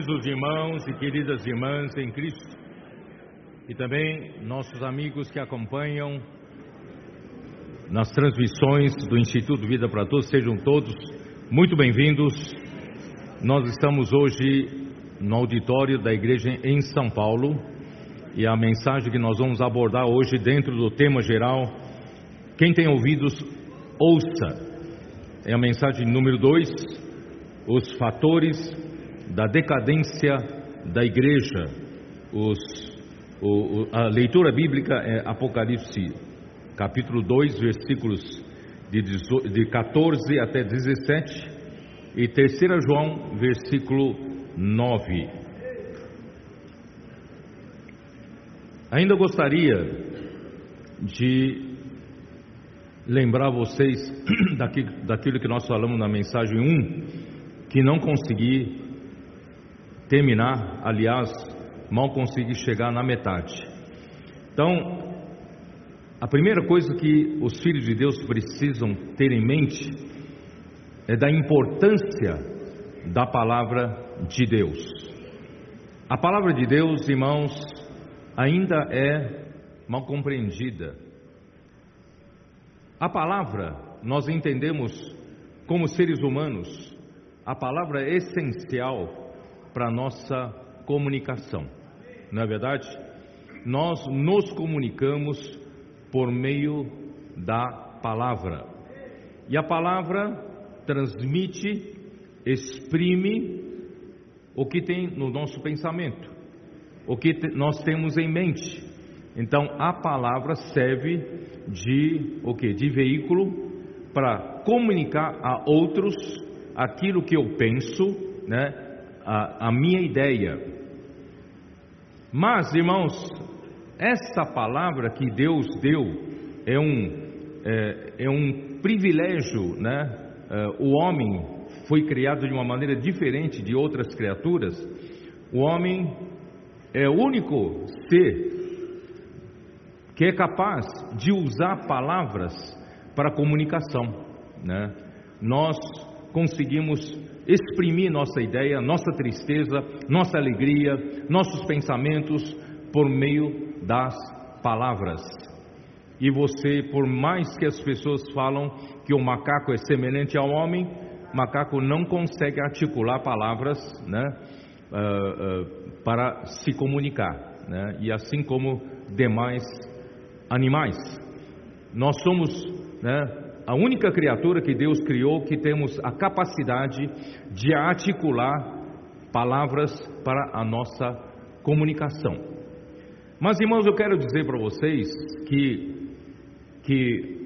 Queridos irmãos e queridas irmãs em Cristo, e também nossos amigos que acompanham nas transmissões do Instituto Vida para Todos, sejam todos muito bem-vindos. Nós estamos hoje no auditório da igreja em São Paulo e a mensagem que nós vamos abordar hoje, dentro do tema geral, quem tem ouvidos, ouça. É a mensagem número 2, os fatores da decadência da igreja. Os, o, a leitura bíblica é Apocalipse, capítulo 2, versículos de, de 14 até 17, e 3 João, versículo 9. Ainda gostaria de lembrar vocês daquilo que nós falamos na mensagem 1, que não consegui terminar, aliás, mal consegui chegar na metade. Então, a primeira coisa que os filhos de Deus precisam ter em mente é da importância da palavra de Deus. A palavra de Deus, irmãos, ainda é mal compreendida. A palavra, nós entendemos como seres humanos, a palavra essencial para a nossa comunicação. Não é verdade? Nós nos comunicamos por meio da palavra. E a palavra transmite, exprime o que tem no nosso pensamento, o que nós temos em mente. Então a palavra serve de o que? De veículo para comunicar a outros aquilo que eu penso, né? A, a minha ideia. Mas, irmãos, essa palavra que Deus deu é um, é, é um privilégio, né? É, o homem foi criado de uma maneira diferente de outras criaturas. O homem é o único ser que é capaz de usar palavras para comunicação, né? Nós conseguimos exprimir nossa ideia, nossa tristeza, nossa alegria, nossos pensamentos por meio das palavras. E você, por mais que as pessoas falam que o macaco é semelhante ao homem, macaco não consegue articular palavras, né, uh, uh, para se comunicar, né, e assim como demais animais. Nós somos, né, a única criatura que Deus criou que temos a capacidade de articular palavras para a nossa comunicação. Mas irmãos, eu quero dizer para vocês que que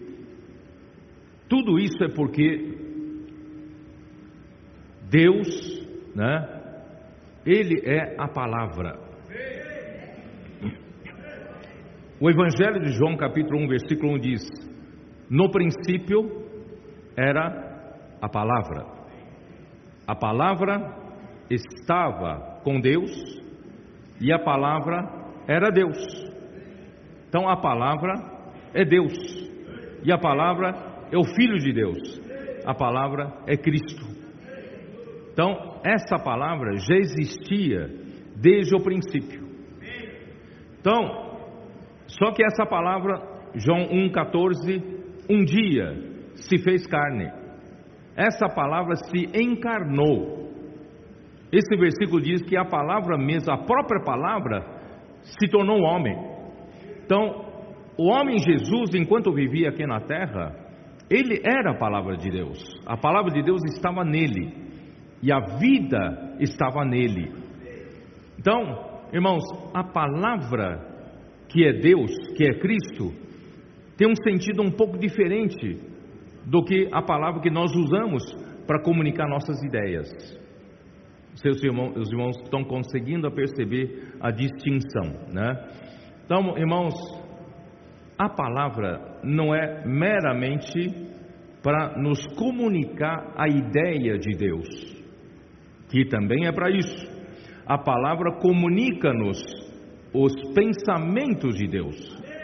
tudo isso é porque Deus, né? Ele é a palavra. O Evangelho de João, capítulo 1, versículo 1 diz: no princípio era a palavra. A palavra estava com Deus e a palavra era Deus. Então a palavra é Deus e a palavra é o Filho de Deus. A palavra é Cristo. Então essa palavra já existia desde o princípio. Então, só que essa palavra, João 1,14, um dia se fez carne. Essa palavra se encarnou. Esse versículo diz que a palavra mesmo, a própria palavra, se tornou homem. Então, o homem Jesus, enquanto vivia aqui na terra, ele era a palavra de Deus. A palavra de Deus estava nele. E a vida estava nele. Então, irmãos, a palavra que é Deus, que é Cristo, tem um sentido um pouco diferente do que a palavra que nós usamos para comunicar nossas ideias. Seus irmãos, os irmãos estão conseguindo perceber a distinção, né? Então, irmãos, a palavra não é meramente para nos comunicar a ideia de Deus, que também é para isso. A palavra comunica-nos os pensamentos de Deus.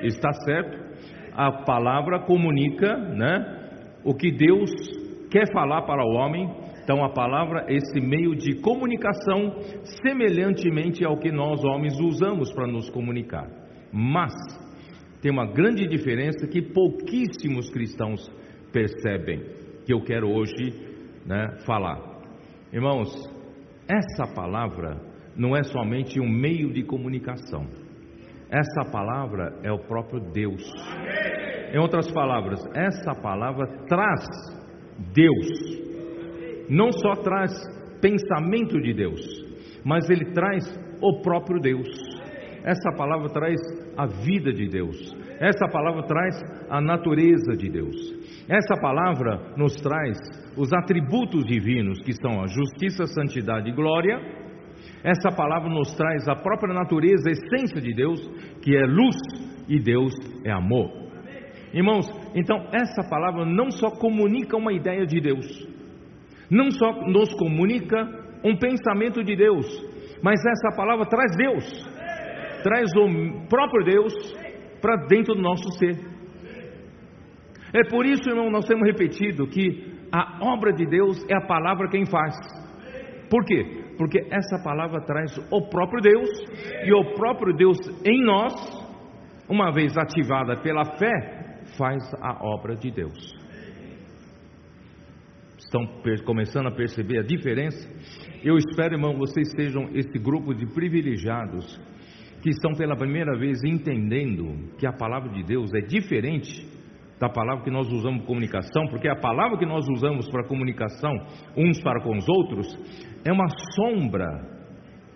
Está certo? A palavra comunica, né, o que Deus quer falar para o homem Então a palavra é esse meio de comunicação semelhantemente ao que nós homens usamos para nos comunicar. Mas tem uma grande diferença que pouquíssimos cristãos percebem, que eu quero hoje né, falar. Irmãos, essa palavra não é somente um meio de comunicação. Essa palavra é o próprio Deus. Em outras palavras, essa palavra traz Deus. Não só traz pensamento de Deus, mas ele traz o próprio Deus. Essa palavra traz a vida de Deus. Essa palavra traz a natureza de Deus. Essa palavra nos traz os atributos divinos que são a justiça, santidade e glória. Essa palavra nos traz a própria natureza, a essência de Deus, que é luz e Deus é amor. Irmãos, então essa palavra não só comunica uma ideia de Deus, não só nos comunica um pensamento de Deus, mas essa palavra traz Deus, traz o próprio Deus para dentro do nosso ser. É por isso, irmão, nós temos repetido que a obra de Deus é a palavra quem faz. Por quê? Porque essa palavra traz o próprio Deus e o próprio Deus em nós, uma vez ativada pela fé, faz a obra de Deus. Estão começando a perceber a diferença? Eu espero, irmão, vocês sejam esse grupo de privilegiados que estão pela primeira vez entendendo que a palavra de Deus é diferente da palavra que nós usamos comunicação, porque a palavra que nós usamos para comunicação uns para com os outros é uma sombra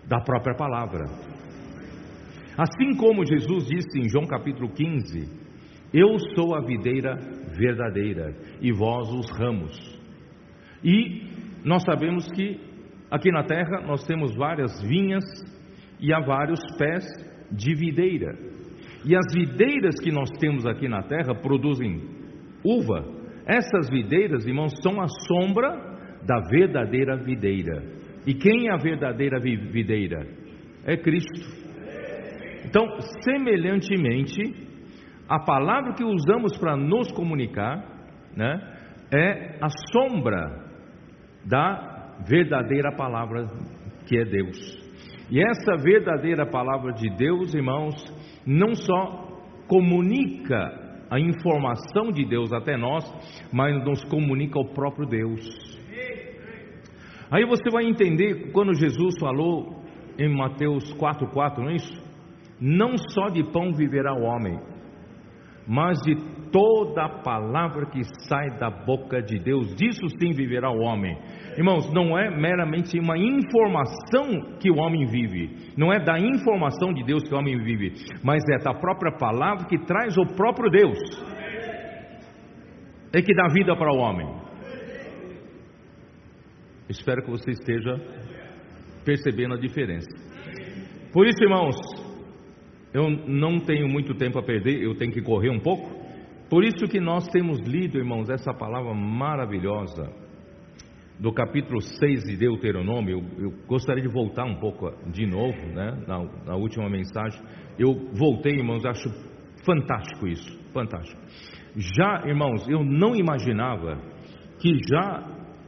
da própria palavra. Assim como Jesus disse em João capítulo 15: Eu sou a videira verdadeira e vós os ramos. E nós sabemos que aqui na terra nós temos várias vinhas e há vários pés de videira. E as videiras que nós temos aqui na terra produzem uva. Essas videiras, irmãos, são a sombra da verdadeira videira. E quem é a verdadeira videira? É Cristo. Então, semelhantemente, a palavra que usamos para nos comunicar, né, é a sombra da verdadeira palavra que é Deus. E essa verdadeira palavra de Deus, irmãos, não só comunica a informação de Deus até nós, mas nos comunica o próprio Deus. Aí você vai entender quando Jesus falou em Mateus 4,4, não é isso? Não só de pão viverá o homem, mas de toda palavra que sai da boca de Deus, disso sim viverá o homem. Irmãos, não é meramente uma informação que o homem vive, não é da informação de Deus que o homem vive, mas é da própria palavra que traz o próprio Deus, é que dá vida para o homem. Espero que você esteja percebendo a diferença. Por isso, irmãos, eu não tenho muito tempo a perder, eu tenho que correr um pouco. Por isso que nós temos lido, irmãos, essa palavra maravilhosa do capítulo 6 de Deuteronômio, eu, eu, gostaria de voltar um pouco de novo, né, na, na última mensagem. Eu voltei, irmãos, acho fantástico isso, fantástico. Já, irmãos, eu não imaginava que já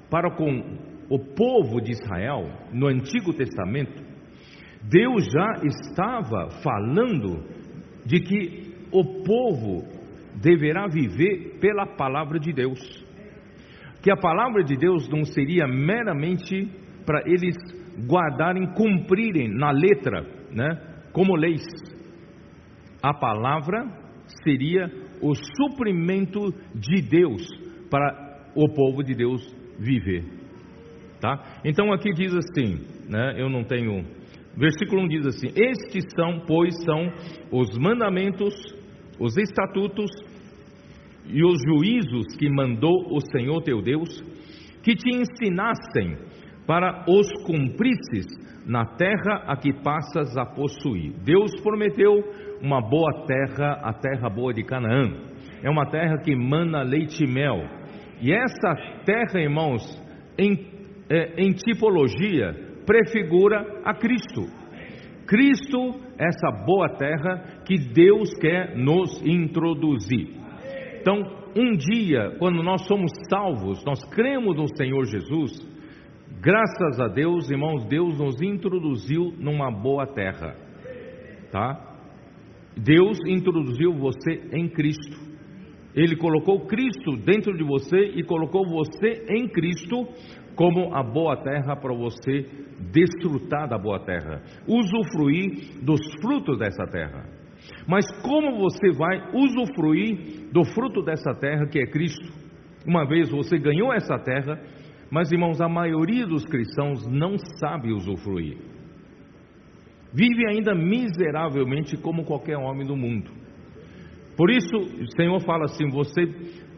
para com o povo de Israel, no Antigo Testamento, Deus já estava falando de que o povo deverá viver pela palavra de Deus que a palavra de Deus não seria meramente para eles guardarem, cumprirem na letra, né, como leis. A palavra seria o suprimento de Deus para o povo de Deus viver. Tá? Então aqui diz assim, né, eu não tenho. Versículo 1 diz assim: Estes são, pois, são os mandamentos, os estatutos e os juízos que mandou o Senhor teu Deus, que te ensinassem para os cumprisses na terra a que passas a possuir. Deus prometeu uma boa terra, a terra boa de Canaã. É uma terra que mana leite e mel. E essa terra, irmãos, em, é, em tipologia, prefigura a Cristo. Cristo, essa boa terra que Deus quer nos introduzir. Então, um dia, quando nós somos salvos, nós cremos no Senhor Jesus, Graças a Deus, irmãos, Deus nos introduziu numa boa terra, tá? Deus introduziu você em Cristo. Ele colocou Cristo dentro de você e colocou você em Cristo como a boa terra para você desfrutar da boa terra, usufruir dos frutos dessa terra. Mas como você vai usufruir do fruto dessa terra que é Cristo? Uma vez você ganhou essa terra, mas irmãos, a maioria dos cristãos não sabe usufruir. Vive ainda miseravelmente como qualquer homem do mundo. Por isso, o Senhor fala assim: você,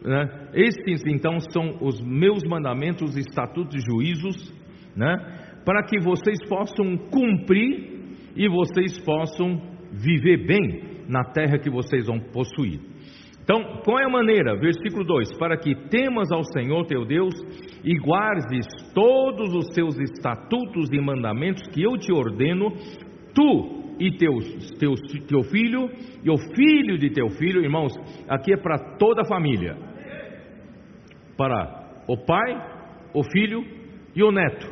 né, estes então são os meus mandamentos, estatutos e juízos, né, para que vocês possam cumprir e vocês possam viver bem na terra que vocês vão possuir. Então, qual é a maneira? Versículo 2: Para que temas ao Senhor teu Deus e guardes todos os seus estatutos e mandamentos que eu te ordeno, tu e teus, teus, teu filho e o filho de teu filho, irmãos, aqui é para toda a família, para o pai, o filho e o neto,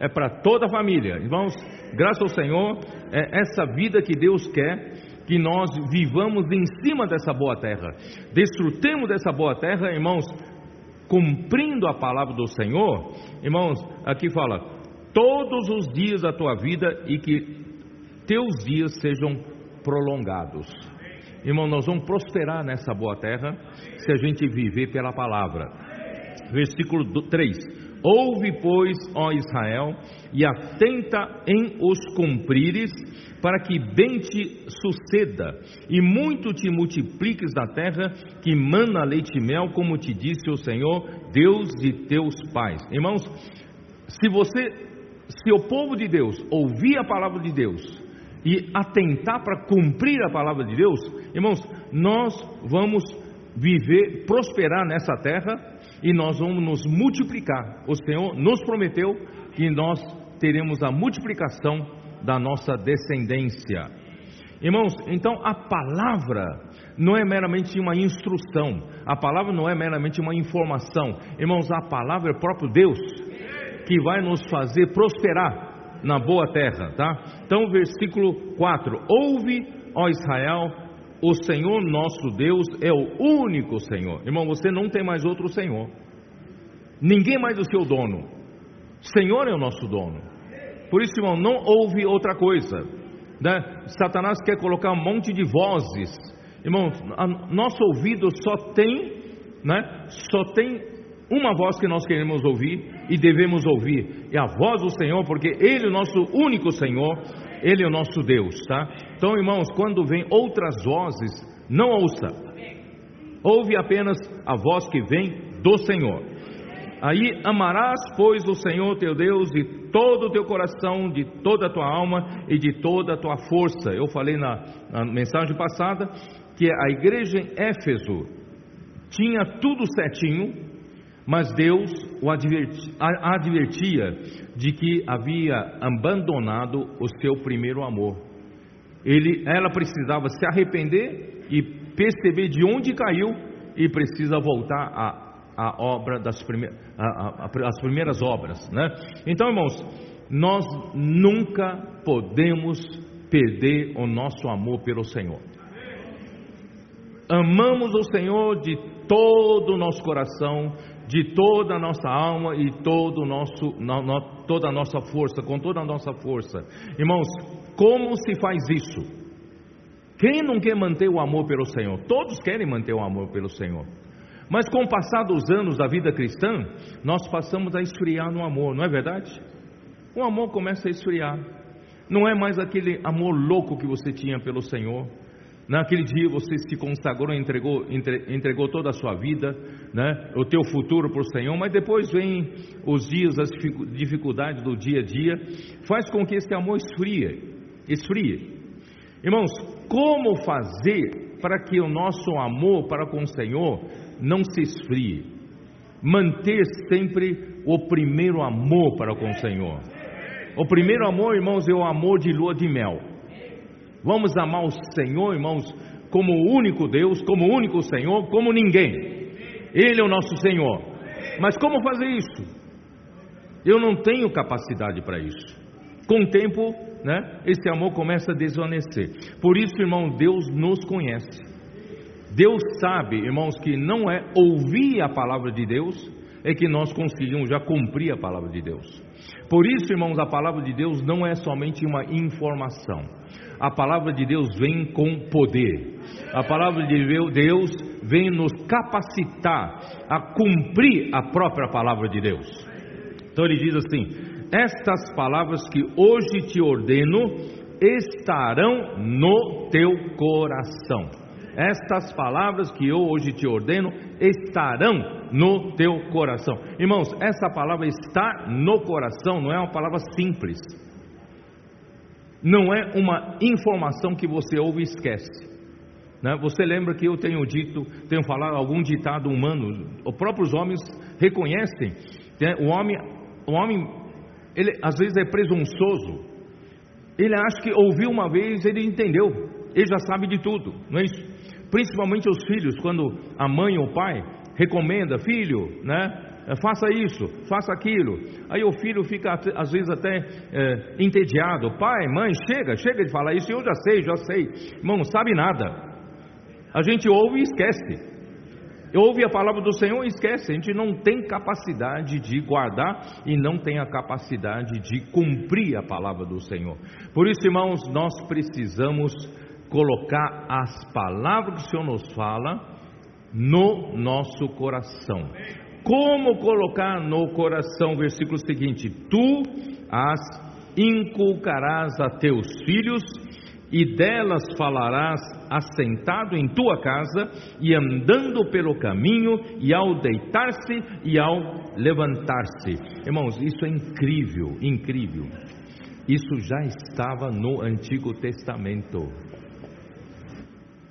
é para toda a família, irmãos, graças ao Senhor, é essa vida que Deus quer que nós vivamos em cima dessa boa terra, desfrutemos dessa boa terra, irmãos, cumprindo a palavra do Senhor, irmãos, aqui fala, todos os dias da tua vida e que teus dias sejam prolongados. Irmão, nós vamos prosperar nessa boa terra se a gente viver pela palavra. Versículo 3: Ouve, pois, ó Israel, e atenta em os cumprires, para que bem te suceda, e muito te multipliques na terra, que mana leite e mel, como te disse o Senhor, Deus de teus pais. Irmãos, se você, se o povo de Deus ouvir a palavra de Deus, e atentar para cumprir a palavra de Deus, irmãos, nós vamos viver, prosperar nessa terra e nós vamos nos multiplicar. O Senhor nos prometeu que nós teremos a multiplicação da nossa descendência. Irmãos, então a palavra não é meramente uma instrução, a palavra não é meramente uma informação. Irmãos, a palavra é o próprio Deus que vai nos fazer prosperar na boa terra, tá? Então, versículo 4: Ouve, ó Israel, o Senhor nosso Deus é o único Senhor. Irmão, você não tem mais outro Senhor. Ninguém mais o seu dono. Senhor é o nosso dono. Por isso, irmão, não ouve outra coisa. Né? Satanás quer colocar um monte de vozes. Irmão, nosso ouvido só tem, né? Só tem uma voz que nós queremos ouvir e devemos ouvir, é a voz do Senhor, porque Ele é o nosso único Senhor, Ele é o nosso Deus, tá? Então, irmãos, quando vem outras vozes, não ouça, ouve apenas a voz que vem do Senhor. Aí amarás, pois, o Senhor teu Deus de todo o teu coração, de toda a tua alma e de toda a tua força. Eu falei na, na mensagem passada que a igreja em Éfeso tinha tudo certinho, mas Deus o advertia de que havia abandonado o seu primeiro amor. Ele, ela precisava se arrepender e perceber de onde caiu e precisa voltar à, à obra das primeiras, às primeiras obras, né? Então, irmãos, nós nunca podemos perder o nosso amor pelo Senhor. Amamos o Senhor de todo o nosso coração, de toda a nossa alma e todo o nosso, toda a nossa força, com toda a nossa força. Irmãos, como se faz isso? Quem não quer manter o amor pelo Senhor? Todos querem manter o amor pelo Senhor. Mas com o passar dos anos da vida cristã, nós passamos a esfriar no amor, não é verdade? O amor começa a esfriar. Não é mais aquele amor louco que você tinha pelo Senhor. Naquele dia você se consagrou, entregou, entregou toda a sua vida, né, o teu futuro para o Senhor, mas depois vem os dias, as dificuldades do dia a dia, faz com que esse amor esfrie, esfrie. Irmãos, como fazer para que o nosso amor para com o Senhor não se esfrie? Manter sempre o primeiro amor para com o Senhor. O primeiro amor, irmãos, é o amor de lua de mel. Vamos amar o Senhor, irmãos, como o único Deus, como o único Senhor, como ninguém. Ele é o nosso Senhor. Mas como fazer isso? Eu não tenho capacidade para isso. Com o tempo, né, esse amor começa a desvanecer. Por isso, irmão, Deus nos conhece. Deus sabe, irmãos, que não é ouvir a palavra de Deus é que nós conseguimos já cumprir a palavra de Deus. Por isso, irmãos, a palavra de Deus não é somente uma informação. A palavra de Deus vem com poder. A palavra de Deus vem nos capacitar a cumprir a própria palavra de Deus. Então ele diz assim: Estas palavras que hoje te ordeno estarão no teu coração. Estas palavras que eu hoje te ordeno estarão no teu coração. Irmãos, essa palavra está no coração, não é uma palavra simples. Não é uma informação que você ouve e esquece. Né? Você lembra que eu tenho dito, tenho falado algum ditado humano, os próprios homens reconhecem, né? o homem, o homem, ele às vezes é presunçoso, ele acha que ouviu uma vez, ele entendeu, ele já sabe de tudo, não é isso? Principalmente os filhos, quando a mãe ou o pai recomenda, filho, né? Faça isso, faça aquilo. Aí o filho fica às vezes até é, entediado. Pai, mãe, chega, chega de falar isso. Eu já sei, já sei. Irmão, não sabe nada. A gente ouve e esquece. Ouve a palavra do Senhor e esquece. A gente não tem capacidade de guardar e não tem a capacidade de cumprir a palavra do Senhor. Por isso, irmãos, nós precisamos colocar as palavras que o Senhor nos fala no nosso coração. Como colocar no coração? Versículo seguinte: Tu as inculcarás a teus filhos e delas falarás assentado em tua casa e andando pelo caminho e ao deitar-se e ao levantar-se. Irmãos, isso é incrível, incrível. Isso já estava no Antigo Testamento.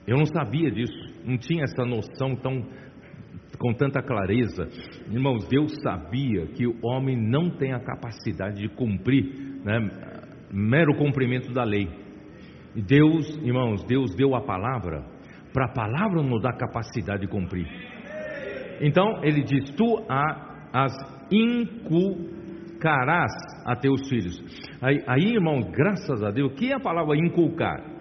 Eu não sabia disso, não tinha essa noção tão com tanta clareza. Irmãos, Deus sabia que o homem não tem a capacidade de cumprir né, mero cumprimento da lei. Deus, irmãos, Deus deu a palavra, para a palavra nos dar capacidade de cumprir. Então, ele diz: Tu as inculcarás a teus filhos. Aí, aí, irmão, graças a Deus, o que é a palavra inculcar?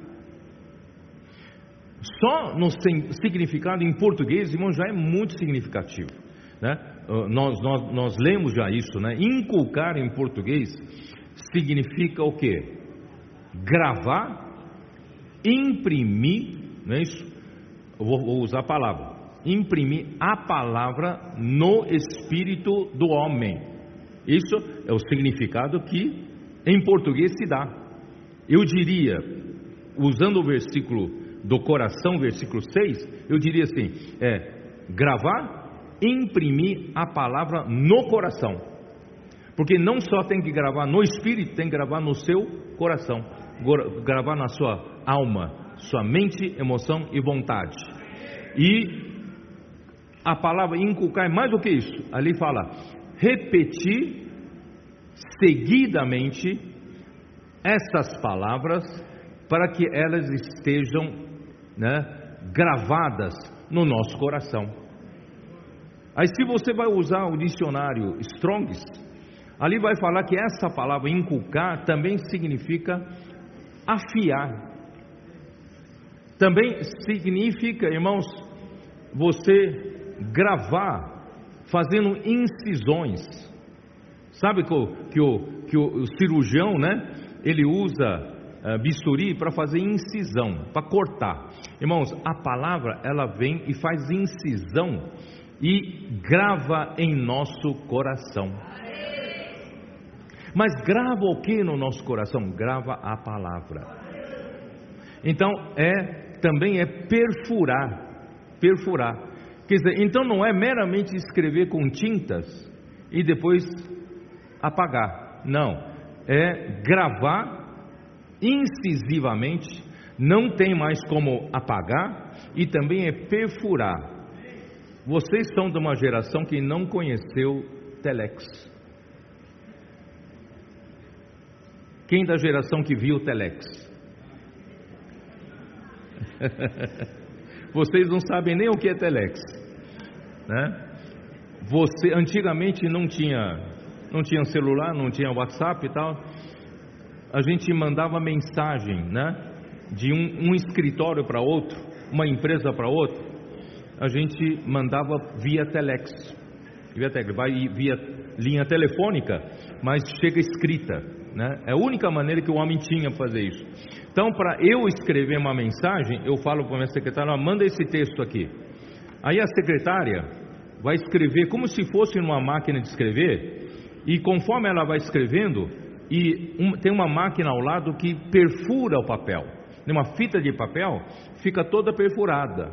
Só no significado em português, irmão, já é muito significativo. Né? Uh, nós, nós, nós lemos já isso, né? Inculcar em português significa o que? Gravar imprimir, não é isso? Eu vou, vou usar a palavra, imprimir a palavra no espírito do homem. Isso é o significado que em português se dá. Eu diria, usando o versículo do coração, versículo 6, eu diria assim: é gravar, imprimir a palavra no coração. Porque não só tem que gravar no espírito, tem que gravar no seu coração, gravar na sua alma, sua mente, emoção e vontade. E a palavra inculcar é mais do que isso. Ali fala repetir seguidamente essas palavras para que elas estejam né, gravadas no nosso coração. Aí, se você vai usar o dicionário Strongs, ali vai falar que essa palavra inculcar também significa afiar, também significa, irmãos, você gravar, fazendo incisões. Sabe que o, que o, que o cirurgião, né? Ele usa bisturi para fazer incisão, para cortar. Irmãos, a palavra ela vem e faz incisão e grava em nosso coração. Mas grava o que no nosso coração? Grava a palavra. Então é também é perfurar. Perfurar. Quer dizer, então não é meramente escrever com tintas e depois apagar. Não. É gravar incisivamente, não tem mais como apagar e também é perfurar. Vocês são de uma geração que não conheceu Telex. Quem da geração que viu Telex? Vocês não sabem nem o que é telex, né? Você antigamente não tinha não tinha celular, não tinha WhatsApp e tal. A gente mandava mensagem, né? De um, um escritório para outro, uma empresa para outra. A gente mandava via telex. Via telex, vai via linha telefônica, mas chega escrita, né? É a única maneira que o homem tinha para fazer isso. Então, para eu escrever uma mensagem, eu falo para minha secretária: manda esse texto aqui. Aí a secretária vai escrever como se fosse numa máquina de escrever, e conforme ela vai escrevendo, e um, tem uma máquina ao lado que perfura o papel. Uma fita de papel fica toda perfurada,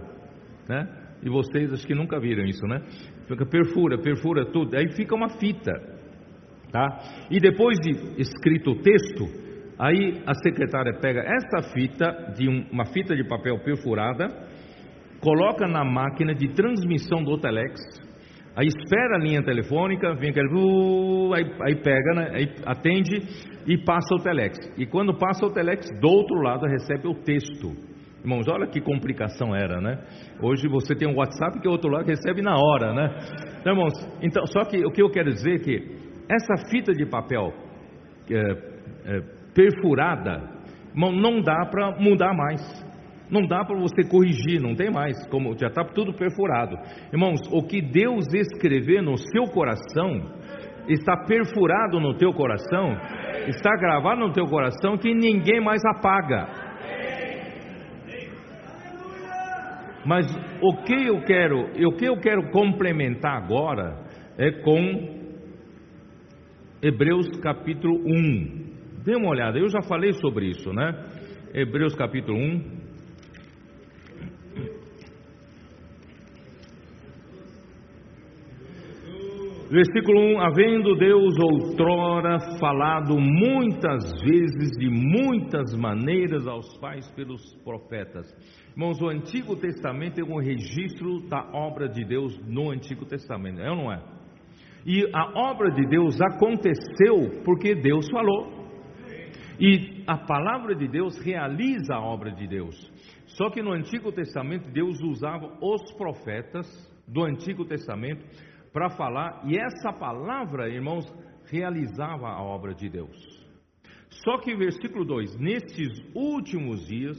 né? E vocês acho que nunca viram isso, né? Fica perfura, perfura tudo, aí fica uma fita, tá? E depois de escrito o texto, aí a secretária pega essa fita de um, uma fita de papel perfurada, coloca na máquina de transmissão do telex, aí espera a linha telefônica, vem aquele, uh, aí, aí, pega, né, aí atende e passa o telex. E quando passa o telex, do outro lado recebe o texto. Irmãos, olha que complicação era, né? Hoje você tem um WhatsApp que o outro lado recebe na hora, né? Então, irmãos, então, só que o que eu quero dizer é que essa fita de papel é, é, perfurada, irmão, não dá para mudar mais. Não dá para você corrigir, não tem mais, como já está tudo perfurado. Irmãos, o que Deus escrever no seu coração, está perfurado no teu coração, está gravado no teu coração que ninguém mais apaga. Mas o que eu quero, o que eu quero complementar agora é com Hebreus capítulo 1. Dê uma olhada, eu já falei sobre isso, né? Hebreus capítulo 1. Versículo 1: Havendo Deus outrora falado muitas vezes, de muitas maneiras aos pais pelos profetas. Irmãos, o Antigo Testamento é um registro da obra de Deus no Antigo Testamento, é ou não é? E a obra de Deus aconteceu porque Deus falou. E a palavra de Deus realiza a obra de Deus. Só que no Antigo Testamento Deus usava os profetas do Antigo Testamento para falar, e essa palavra, irmãos, realizava a obra de Deus. Só que versículo 2: Nestes últimos dias,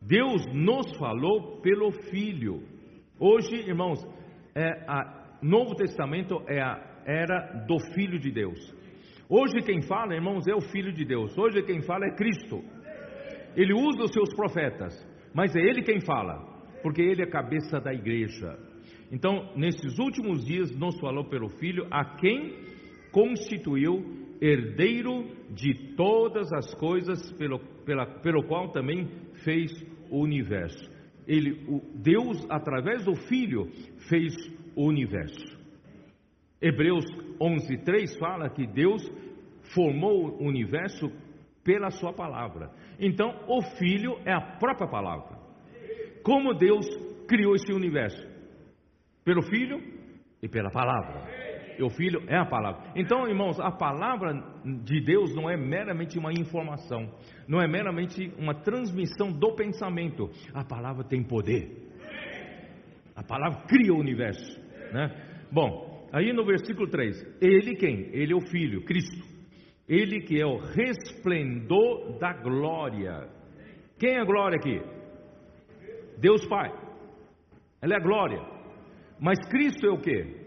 Deus nos falou pelo Filho. Hoje, irmãos, é a Novo Testamento é a era do Filho de Deus. Hoje quem fala, irmãos, é o Filho de Deus. Hoje quem fala é Cristo. Ele usa os seus profetas, mas é Ele quem fala, porque Ele é a cabeça da igreja. Então, nesses últimos dias, nos falou pelo Filho, a quem constituiu herdeiro de todas as coisas, pelo, pela, pelo qual também fez o universo. Ele, o Deus, através do Filho, fez o universo. Hebreus 11:3 fala que Deus formou o universo pela sua palavra. Então, o Filho é a própria palavra. Como Deus criou esse universo? Pelo Filho e pela palavra. E o Filho é a palavra. Então, irmãos, a palavra de Deus não é meramente uma informação, não é meramente uma transmissão do pensamento. A palavra tem poder. A palavra cria o universo. Né? Bom, aí no versículo 3: Ele quem? Ele é o Filho, Cristo. Ele que é o resplendor da glória. Quem é a glória aqui? Deus Pai. Ela é a glória. Mas Cristo é o que?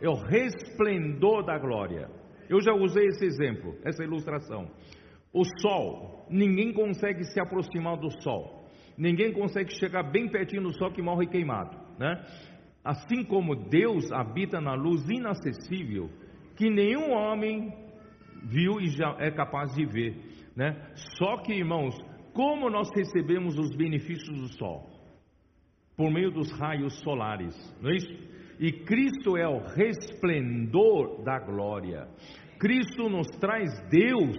É o resplendor da glória. Eu já usei esse exemplo, essa ilustração. O sol, ninguém consegue se aproximar do sol. Ninguém consegue chegar bem pertinho do sol que morre queimado, né? Assim como Deus habita na luz inacessível, que nenhum homem viu e já é capaz de ver, né? Só que, irmãos, como nós recebemos os benefícios do sol? Por meio dos raios solares, não é isso? E Cristo é o resplendor da glória. Cristo nos traz Deus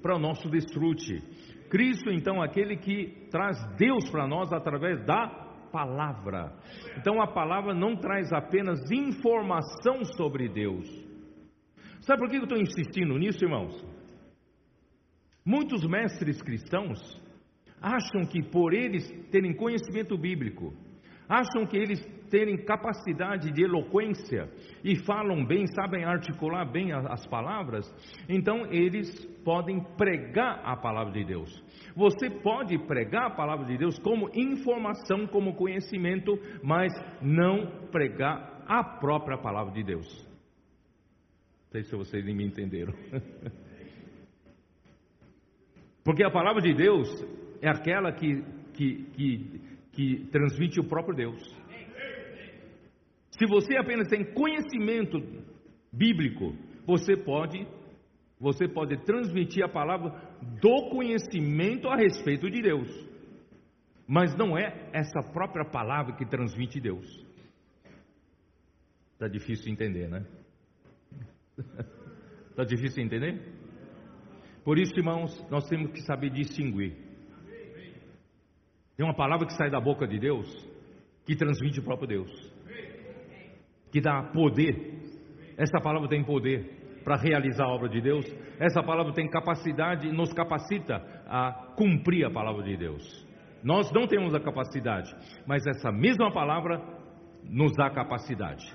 para o nosso desfrute. Cristo, então, aquele que traz Deus para nós através da palavra. Então, a palavra não traz apenas informação sobre Deus. Sabe por que eu estou insistindo nisso, irmãos? Muitos mestres cristãos acham que por eles terem conhecimento bíblico, acham que eles terem capacidade de eloquência e falam bem, sabem articular bem as palavras, então eles podem pregar a palavra de Deus. Você pode pregar a palavra de Deus como informação, como conhecimento, mas não pregar a própria palavra de Deus. Não sei se vocês me entenderam. Porque a palavra de Deus é aquela que, que, que, que transmite o próprio Deus. Se você apenas tem conhecimento bíblico, você pode você pode transmitir a palavra do conhecimento a respeito de Deus. Mas não é essa própria palavra que transmite Deus. Está difícil entender, né? Está difícil entender? Por isso, irmãos, nós temos que saber distinguir. Tem uma palavra que sai da boca de Deus que transmite o próprio Deus que dá poder. Essa palavra tem poder para realizar a obra de Deus. Essa palavra tem capacidade, nos capacita a cumprir a palavra de Deus. Nós não temos a capacidade, mas essa mesma palavra nos dá capacidade.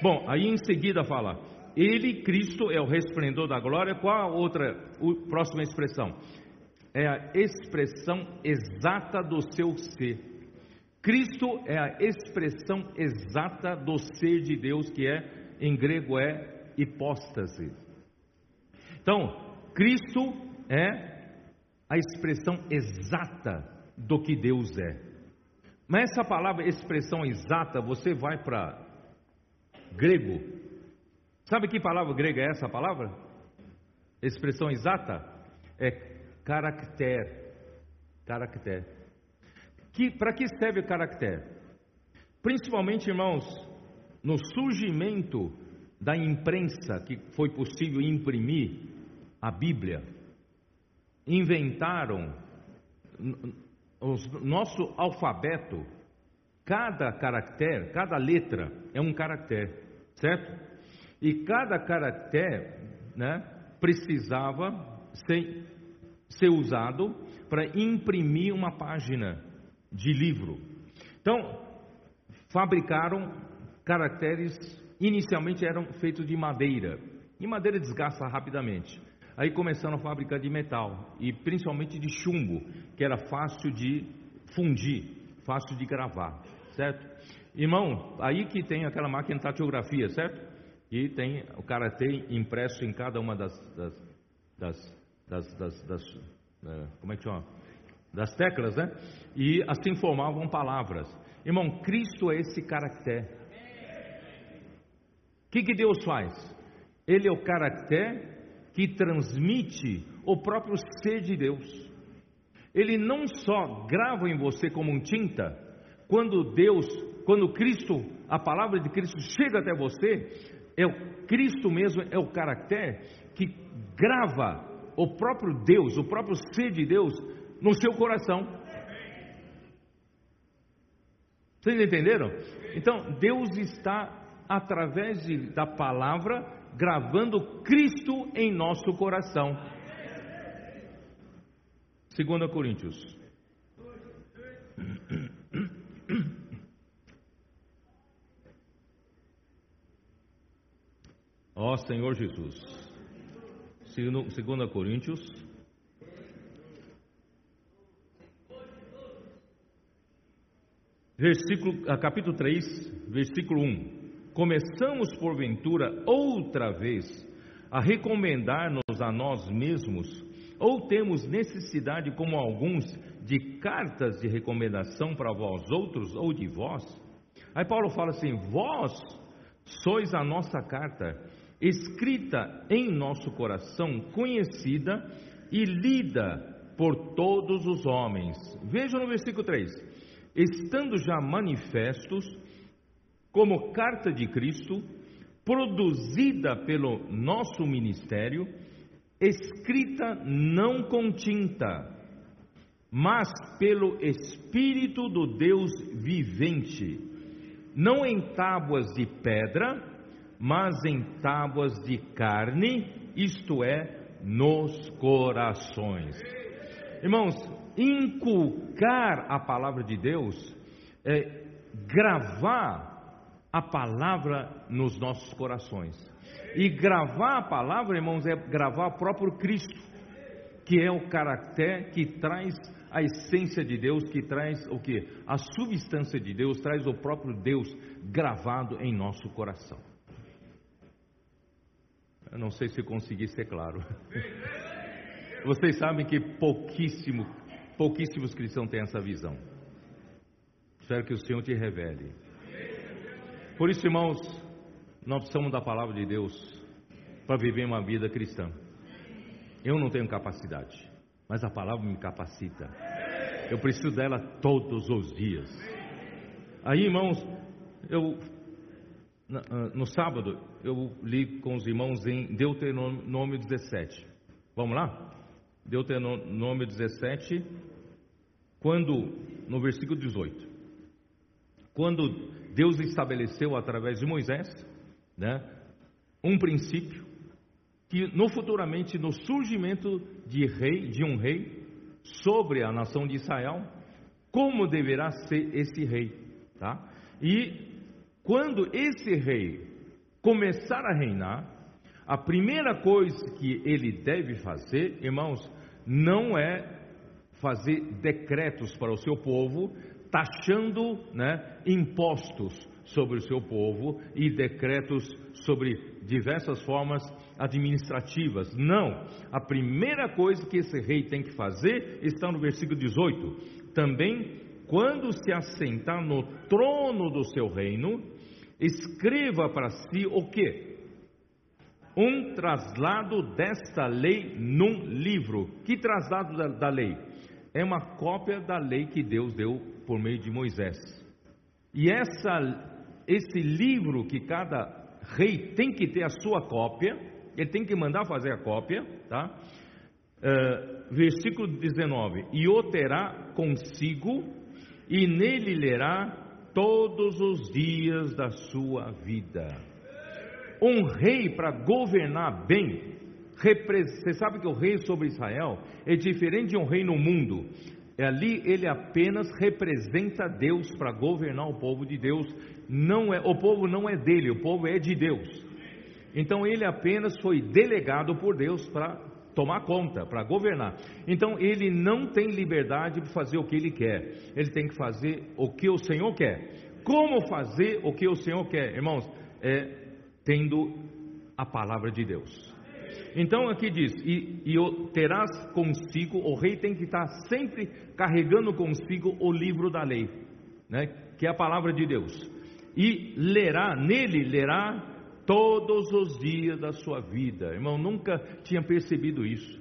Bom, aí em seguida fala: Ele, Cristo, é o resplendor da glória. Qual a outra, a próxima expressão? É a expressão exata do seu ser. Cristo é a expressão exata do ser de Deus, que é, em grego, é hipóstase. Então, Cristo é a expressão exata do que Deus é. Mas essa palavra expressão exata, você vai para grego. Sabe que palavra grega é essa palavra? Expressão exata? É caractere. Caractere. Que, Para que serve o caractere? Principalmente, irmãos, no surgimento da imprensa, que foi possível imprimir a Bíblia, inventaram o nosso alfabeto, cada caractere, cada letra é um caractere, certo? E cada caractere né, precisava ser, ser usado para imprimir uma página de livro. Então, fabricaram caracteres, inicialmente eram feitos de madeira, e madeira desgasta rapidamente. Aí começaram a fabricar de metal, e principalmente de chumbo, que era fácil de fundir, fácil de gravar, certo? Irmão, aí que tem aquela máquina de taquiografia, certo? E tem o karatê impresso em cada uma das, das, das, das, das, das uh, como é que chama? das teclas, né? E assim formavam palavras. Irmão, Cristo é esse caractere. O que, que Deus faz? Ele é o caractere que transmite o próprio ser de Deus. Ele não só grava em você como um tinta, quando Deus, quando Cristo, a palavra de Cristo chega até você, é o Cristo mesmo, é o caractere que grava o próprio Deus, o próprio ser de Deus no seu coração. Vocês entenderam? Então, Deus está, através de, da palavra, gravando Cristo em nosso coração. 2 Coríntios. Ó Senhor Jesus. 2 Coríntios versículo, ah, capítulo 3, versículo 1. Começamos, porventura, outra vez a recomendar-nos a nós mesmos, ou temos necessidade, como alguns, de cartas de recomendação para vós outros ou de vós? Aí Paulo fala assim: Vós sois a nossa carta, escrita em nosso coração, conhecida e lida por todos os homens. Veja no versículo 3 estando já manifestos como carta de Cristo, produzida pelo nosso ministério, escrita não com tinta, mas pelo Espírito do Deus vivente, não em tábuas de pedra, mas em tábuas de carne, isto é, nos corações. Irmãos, inculcar a palavra de Deus é, gravar a palavra nos nossos corações. E gravar a palavra, irmãos, é gravar o próprio Cristo, que é o caráter que traz a essência de Deus, que traz o que? A substância de Deus, traz o próprio Deus gravado em nosso coração. Eu não sei se consegui ser claro. Vocês sabem que pouquíssimo, pouquíssimos cristãos têm essa visão. Espero que o Senhor te revele. Por isso, irmãos, nós precisamos da palavra de Deus para viver uma vida cristã. Eu não tenho capacidade, mas a palavra me capacita. Eu preciso dela todos os dias. Aí, irmãos, eu no sábado eu li com os irmãos em Deuteronômio 17. Vamos lá? Deuteronômio 17, quando no versículo 18. Quando Deus estabeleceu através de Moisés, né, um princípio que no futuramente no surgimento de rei, de um rei sobre a nação de Israel, como deverá ser esse rei, tá? E quando esse rei começar a reinar, a primeira coisa que ele deve fazer, irmãos, não é fazer decretos para o seu povo, taxando né, impostos sobre o seu povo e decretos sobre diversas formas administrativas. Não. A primeira coisa que esse rei tem que fazer está no versículo 18. Também, quando se assentar no trono do seu reino, escreva para si o que? Um traslado desta lei num livro. Que traslado da, da lei? É uma cópia da lei que Deus deu por meio de Moisés. E essa esse livro que cada rei tem que ter a sua cópia, ele tem que mandar fazer a cópia, tá? Uh, versículo 19: E o terá consigo, e nele lerá todos os dias da sua vida. Um rei para governar bem, você sabe que o rei sobre Israel é diferente de um rei no mundo. Ali ele apenas representa Deus para governar o povo de Deus não é, o povo não é dele, o povo é de Deus. Então ele apenas foi delegado por Deus para tomar conta, para governar. Então ele não tem liberdade de fazer o que ele quer. Ele tem que fazer o que o Senhor quer. Como fazer o que o Senhor quer, irmãos? É tendo a palavra de Deus. Então aqui diz: e, e terás consigo, o rei tem que estar sempre carregando consigo o livro da lei, né? que é a palavra de Deus e lerá, nele lerá todos os dias da sua vida. Irmão, nunca tinha percebido isso.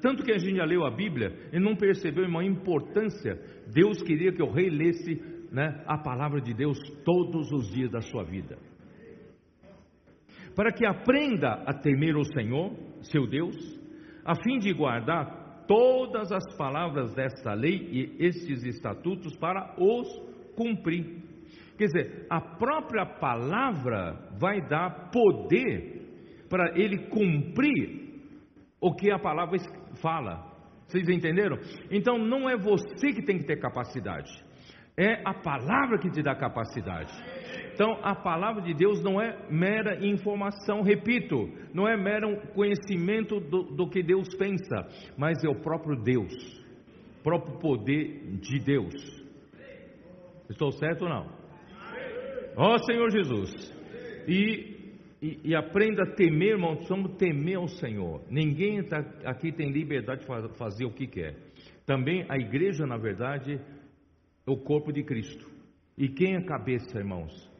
Tanto que a gente já leu a Bíblia e não percebeu, irmão, a importância. Deus queria que o rei lesse né, a palavra de Deus todos os dias da sua vida. Para que aprenda a temer o Senhor, seu Deus, a fim de guardar todas as palavras desta lei e estes estatutos para os cumprir. Quer dizer, a própria palavra vai dar poder para ele cumprir o que a palavra fala. Vocês entenderam? Então não é você que tem que ter capacidade, é a palavra que te dá capacidade. Então a palavra de Deus não é mera informação, repito, não é mero conhecimento do, do que Deus pensa, mas é o próprio Deus, próprio poder de Deus. Estou certo ou não? Ó Senhor Jesus. E, e, e, aprenda a temer, irmão. Precisamos temer ao Senhor. Ninguém tá, aqui tem liberdade de fazer o que quer. Também a igreja, na verdade, é o corpo de Cristo. E quem é cabeça, irmãos?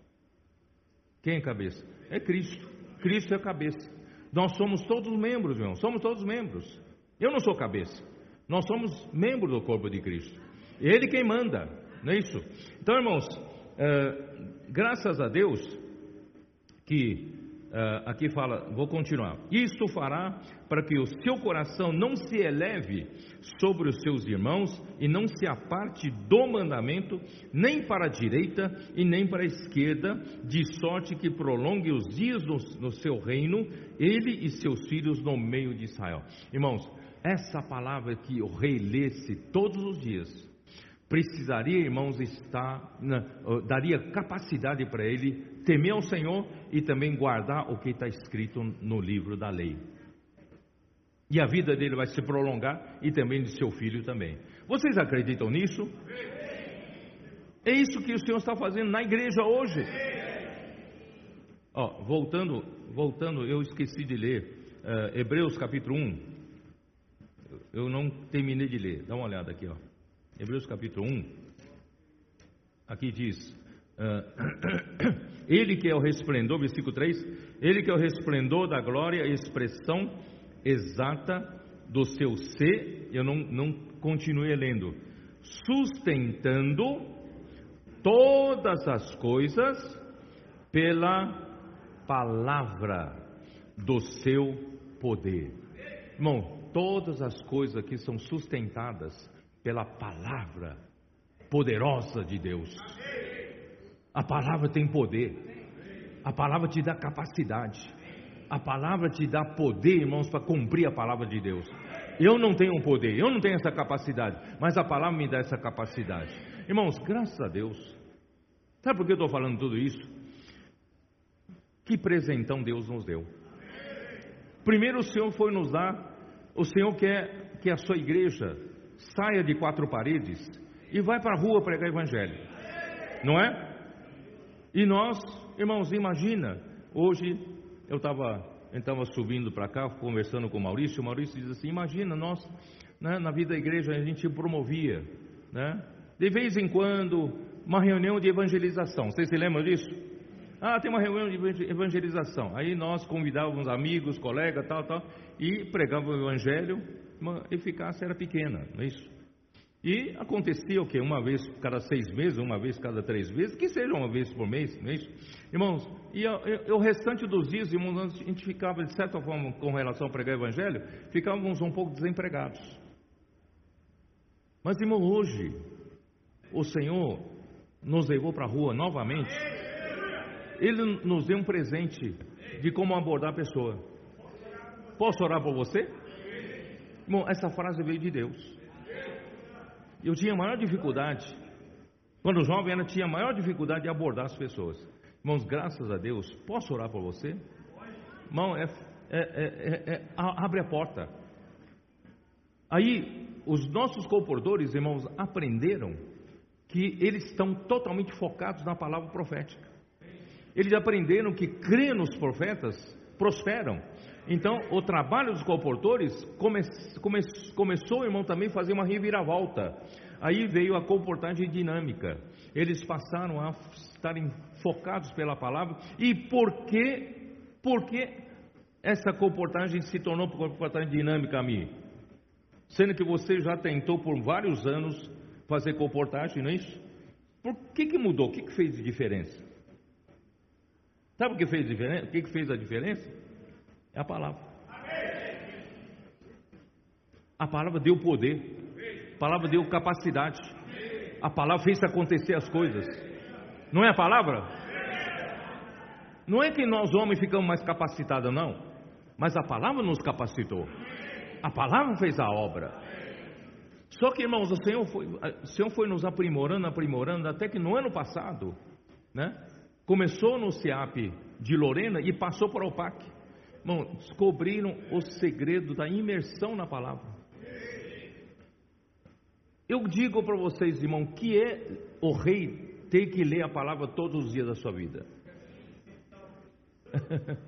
Quem é cabeça? É Cristo. Cristo é a cabeça. Nós somos todos membros, irmão. Somos todos membros. Eu não sou cabeça. Nós somos membros do corpo de Cristo. Ele quem manda não é isso? Então, irmãos, é, graças a Deus que é, aqui fala, vou continuar. Isto fará para que o seu coração não se eleve sobre os seus irmãos e não se aparte do mandamento, nem para a direita e nem para a esquerda, de sorte que prolongue os dias no, no seu reino, ele e seus filhos no meio de Israel. Irmãos, essa palavra que o rei lesse todos os dias precisaria, irmãos, estar, daria capacidade para ele temer ao Senhor e também guardar o que está escrito no livro da lei. E a vida dele vai se prolongar e também de seu filho também. Vocês acreditam nisso? É isso que o Senhor está fazendo na igreja hoje. Ó, voltando, voltando, eu esqueci de ler uh, Hebreus capítulo 1. Eu não terminei de ler. Dá uma olhada aqui, ó. Hebreus capítulo 1. Aqui diz: uh, Ele que é o resplendor, versículo 3, Ele que é o resplendor da glória expressão exata do seu ser, eu não, não continuei lendo, sustentando todas as coisas pela palavra do seu poder. Irmão, todas as coisas aqui são sustentadas pela palavra poderosa de Deus. A palavra tem poder, a palavra te dá capacidade, a palavra te dá poder, irmãos, para cumprir a palavra de Deus. Eu não tenho poder, eu não tenho essa capacidade, mas a palavra me dá essa capacidade. Irmãos, graças a Deus. Sabe por que eu estou falando tudo isso? Que presentão Deus nos deu. Primeiro o Senhor foi nos dar, o Senhor quer que a sua igreja saia de quatro paredes e vai para a rua pregar evangelho. Não é? E nós, irmãos, imagina, hoje eu estava estava subindo para cá, conversando com o Maurício, o Maurício diz assim, imagina, nós, né, na vida da igreja a gente promovia, né, de vez em quando, uma reunião de evangelização, vocês se lembram disso? Ah, tem uma reunião de evangelização, aí nós convidávamos amigos, colegas, tal, tal, e pregávamos o evangelho, uma eficácia era pequena, não é isso? E acontecia o que? Uma vez cada seis meses, uma vez cada três meses, que seja uma vez por mês, não é isso? Irmãos, e, e, o restante dos dias, irmãos, a gente ficava, de certa forma, com relação a pregar o evangelho, ficávamos um pouco desempregados. Mas, irmão, hoje, o Senhor nos levou para a rua novamente. Ele nos deu um presente de como abordar a pessoa. Posso orar por você? Irmão, essa frase veio de Deus. Eu tinha maior dificuldade, quando jovem, ela tinha maior dificuldade de abordar as pessoas. Irmãos, graças a Deus, posso orar por você? Irmão, é, é, é, é abre a porta. Aí, os nossos comportores, irmãos, aprenderam que eles estão totalmente focados na palavra profética. Eles aprenderam que crer nos profetas prosperam. Então, o trabalho dos comportores come, come, começou, irmão, também a fazer uma reviravolta. Aí veio a comportagem dinâmica. Eles passaram a estarem focados pela palavra. E por que, por que essa comportagem se tornou comportagem dinâmica a mim? Sendo que você já tentou por vários anos fazer comportagem, não é isso? Por que, que mudou? O que, que fez diferença? Sabe o que fez diferença? O que, que fez a diferença? É a palavra. A palavra deu poder. A palavra deu capacidade. A palavra fez acontecer as coisas. Não é a palavra? Não é que nós homens ficamos mais capacitados, não. Mas a palavra nos capacitou. A palavra fez a obra. Só que, irmãos, o Senhor foi, o Senhor foi nos aprimorando, aprimorando, até que no ano passado, né, começou no CIAP de Lorena e passou para o PAC. Irmão, descobriram o segredo da imersão na palavra. Eu digo para vocês, irmão, que é o rei ter que ler a palavra todos os dias da sua vida.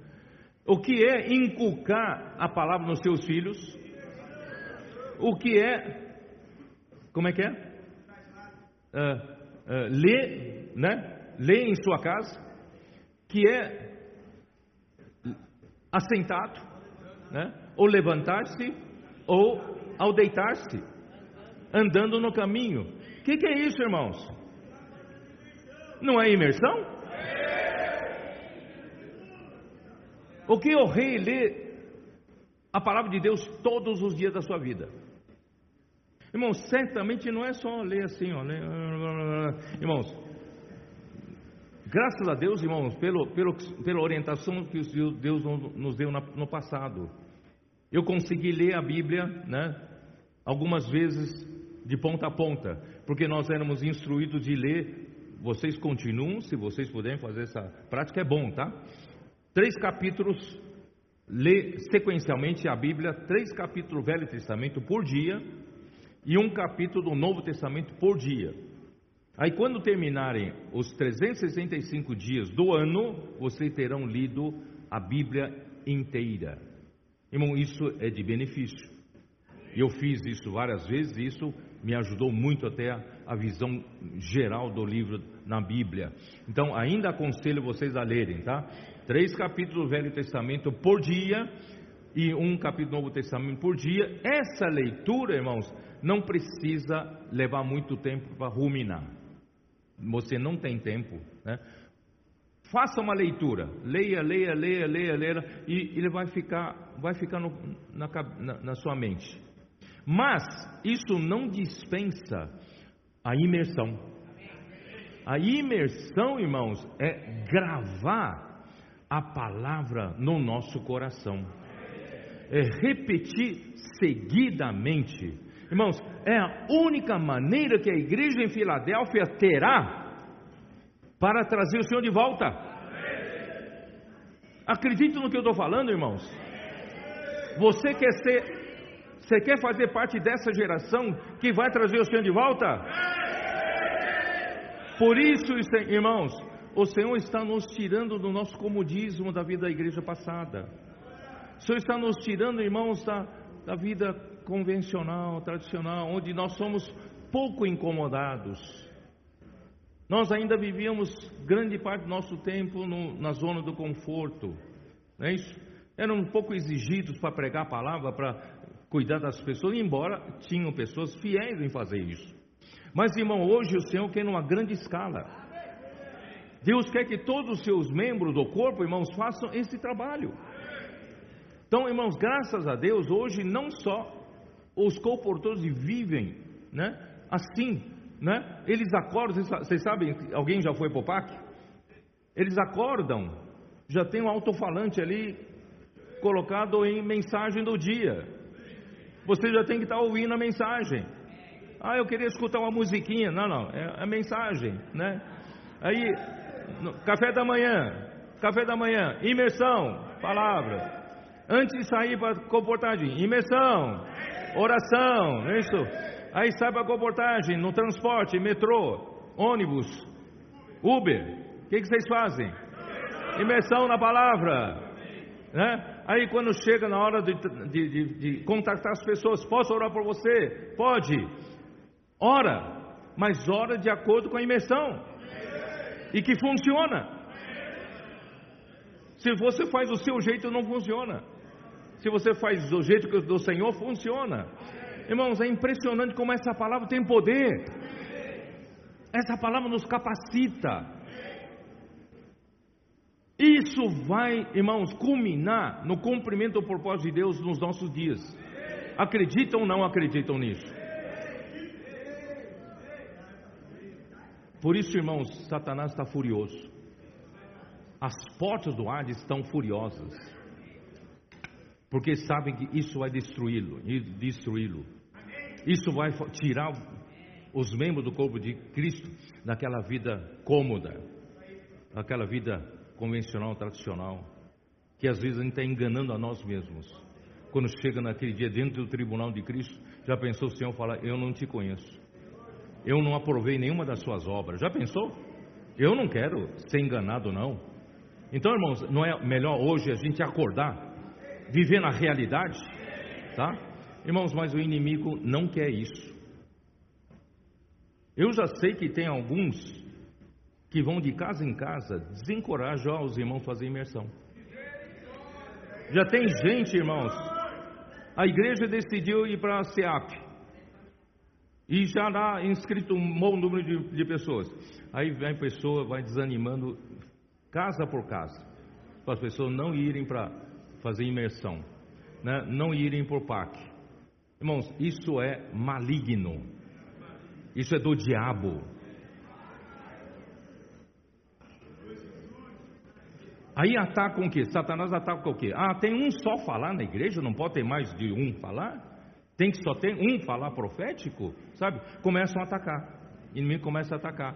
o que é inculcar a palavra nos seus filhos? O que é, como é que é? Uh, uh, ler, né? Ler em sua casa, que é assentado, né? ou levantar-se, ou ao deitar-se, andando no caminho. O que, que é isso, irmãos? Não é imersão? O que o rei lê a palavra de Deus todos os dias da sua vida? Irmãos, certamente não é só ler assim, ó, irmãos, Graças a Deus, irmãos, pelo, pelo, pela orientação que Deus nos deu no passado. Eu consegui ler a Bíblia, né, algumas vezes de ponta a ponta, porque nós éramos instruídos de ler. Vocês continuam, se vocês puderem fazer essa prática, é bom, tá? Três capítulos, lê sequencialmente a Bíblia, três capítulos do Velho Testamento por dia e um capítulo do Novo Testamento por dia. Aí, quando terminarem os 365 dias do ano, vocês terão lido a Bíblia inteira. Irmão, isso é de benefício. Eu fiz isso várias vezes e isso me ajudou muito até a, visão geral do livro na Bíblia. Então, ainda aconselho vocês a lerem, tá? Três capítulos do Velho Testamento por dia e um capítulo do Novo Testamento por dia. Essa leitura, irmãos, não precisa levar muito tempo para ruminar. Você não tem tempo, né? Faça uma leitura, leia, leia, leia, leia, leia, e ele vai ficar, vai ficar no, na, na, na sua mente. Mas isso não dispensa a imersão. A imersão, irmãos, é gravar a palavra no nosso coração. É repetir seguidamente. Irmãos, é a única maneira que a igreja em Filadélfia terá para trazer o Senhor de volta. Acredite no que eu estou falando, irmãos. Você quer ser você quer fazer parte dessa geração que vai trazer o Senhor de volta? Por isso, irmãos, o Senhor está nos tirando do nosso comodismo da vida da igreja passada. O Senhor está nos tirando, irmãos, da, da vida convencional, tradicional, onde nós somos pouco incomodados. Nós ainda vivíamos grande parte do nosso tempo no, na zona do conforto, não é isso? Eram um pouco exigidos para pregar a palavra, para cuidar das pessoas, embora tinham pessoas fiéis em fazer isso. Mas, irmão, hoje o Senhor quer numa grande escala. Deus quer que todos os seus membros do corpo, irmãos, façam esse trabalho. Então, irmãos, graças a Deus, hoje não só os comportores vivem, né, assim, né, eles acordam, vocês sabem, alguém já foi para o PAC? Eles acordam, já tem um alto-falante ali colocado em mensagem do dia você já tem que estar ouvindo a mensagem. Ah, eu queria escutar uma musiquinha. Não, não, é a mensagem, né? Aí, no, café da manhã, café da manhã, imersão, palavra. Antes de sair para comportagem, imersão, oração, é isso? Aí sai para comportagem, no transporte, metrô, ônibus, Uber. O que, que vocês fazem? Imersão na palavra, né? Aí quando chega na hora de, de, de, de contactar as pessoas, posso orar por você? Pode. Ora, mas ora de acordo com a imersão. E que funciona. Se você faz do seu jeito, não funciona. Se você faz do jeito que do Senhor, funciona. Irmãos, é impressionante como essa palavra tem poder. Essa palavra nos capacita. Isso vai, irmãos, culminar no cumprimento do propósito de Deus nos nossos dias. Acreditam ou não acreditam nisso? Por isso, irmãos, Satanás está furioso. As portas do Hades estão furiosas. Porque sabem que isso vai destruí-lo, destruí-lo. Isso vai tirar os membros do corpo de Cristo daquela vida cômoda, daquela vida convencional, tradicional, que às vezes a gente está enganando a nós mesmos. Quando chega naquele dia dentro do tribunal de Cristo, já pensou o Senhor falar: Eu não te conheço, eu não aprovei nenhuma das suas obras. Já pensou? Eu não quero ser enganado, não. Então, irmãos, não é melhor hoje a gente acordar, viver na realidade, tá? Irmãos, mas o inimigo não quer isso. Eu já sei que tem alguns que vão de casa em casa desencorajar os irmãos a fazer imersão. Já tem gente, irmãos. A igreja decidiu ir para a SEAP. E já dá inscrito um bom número de, de pessoas. Aí vem a pessoa, vai desanimando casa por casa. Para as pessoas não irem para fazer imersão. Né? Não irem por PAC. Irmãos, isso é maligno. Isso é do diabo. Aí atacam o que? Satanás ataca o que? Ah, tem um só falar na igreja, não pode ter mais de um falar? Tem que só ter um falar profético? Sabe? Começam a atacar. o inimigo começa a atacar.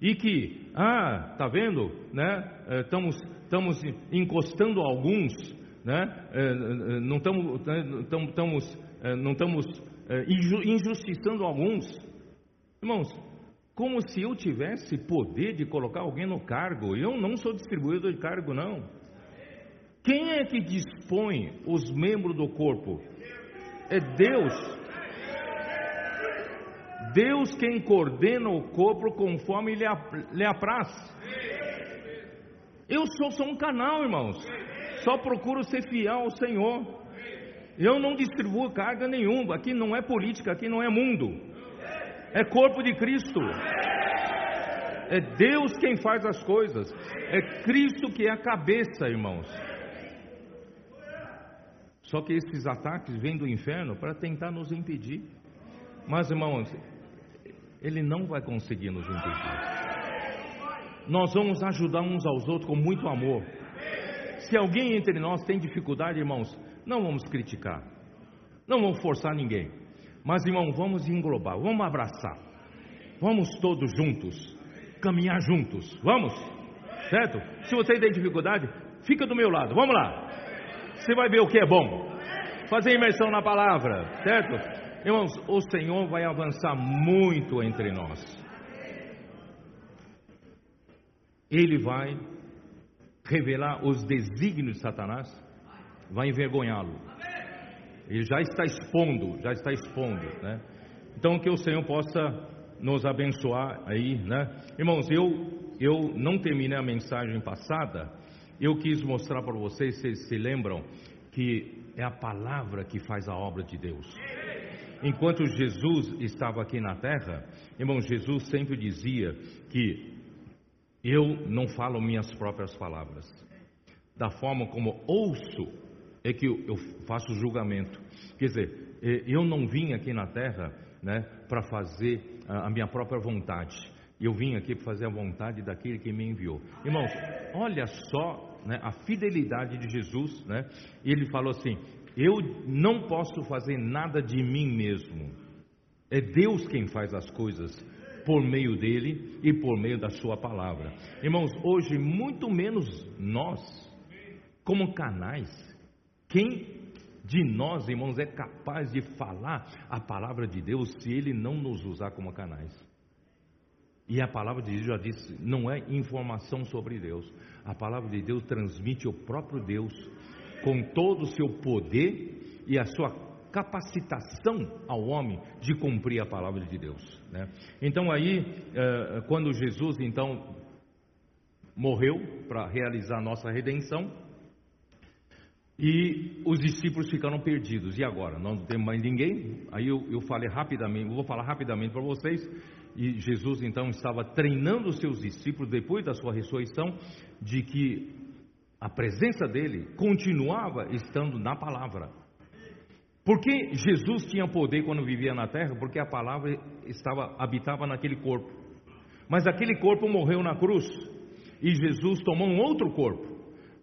E que, ah, tá vendo, né? Estamos, estamos encostando alguns, né? Não estamos, estamos, não estamos injustiçando alguns. Irmãos, como se eu tivesse poder de colocar alguém no cargo. Eu não sou distribuidor de cargo, não. Quem é que dispõe os membros do corpo? É Deus. Deus quem coordena o corpo conforme lhe, lhe apraz. Eu sou só um canal, irmãos. Só procuro ser fiel ao Senhor. Eu não distribuo carga nenhuma. Aqui não é política, aqui não é mundo é corpo de Cristo. É Deus quem faz as coisas. É Cristo que é a cabeça, irmãos. Só que esses ataques vêm do inferno para tentar nos impedir. Mas, irmãos, ele não vai conseguir nos impedir. Nós vamos ajudar uns aos outros com muito amor. Se alguém entre nós tem dificuldade, irmãos, não vamos criticar. Não vamos forçar ninguém. Mas, irmão, vamos englobar, vamos abraçar. Vamos todos juntos, caminhar juntos. Vamos? Certo? Se você tem dificuldade, fica do meu lado. Vamos lá. Você vai ver o que é bom. Fazer imersão na palavra, certo? Irmãos, o Senhor vai avançar muito entre nós. Ele vai revelar os desígnios de Satanás, vai envergonhá-lo. Ele já está expondo, já está expondo, né? Então que o Senhor possa nos abençoar aí, né? Irmãos, eu eu não terminei a mensagem passada. Eu quis mostrar para vocês, vocês se lembram que é a palavra que faz a obra de Deus. Enquanto Jesus estava aqui na terra, irmão, Jesus sempre dizia que eu não falo minhas próprias palavras. Da forma como ouço é que eu faço julgamento. Quer dizer, eu não vim aqui na terra né, para fazer a minha própria vontade. Eu vim aqui para fazer a vontade daquele que me enviou. Irmãos, olha só né, a fidelidade de Jesus. Né? Ele falou assim: Eu não posso fazer nada de mim mesmo. É Deus quem faz as coisas por meio dele e por meio da sua palavra. Irmãos, hoje muito menos nós, como canais, quem de nós, irmãos, é capaz de falar a palavra de Deus se Ele não nos usar como canais? E a palavra de Deus já disse, não é informação sobre Deus. A palavra de Deus transmite o próprio Deus com todo o seu poder e a sua capacitação ao homem de cumprir a palavra de Deus. Né? Então aí, eh, quando Jesus então morreu para realizar a nossa redenção, e os discípulos ficaram perdidos. E agora? Não temos mais ninguém? Aí eu, eu falei rapidamente, vou falar rapidamente para vocês. E Jesus então estava treinando os seus discípulos depois da sua ressurreição, de que a presença dele continuava estando na palavra. Porque Jesus tinha poder quando vivia na terra? Porque a palavra estava habitava naquele corpo. Mas aquele corpo morreu na cruz e Jesus tomou um outro corpo.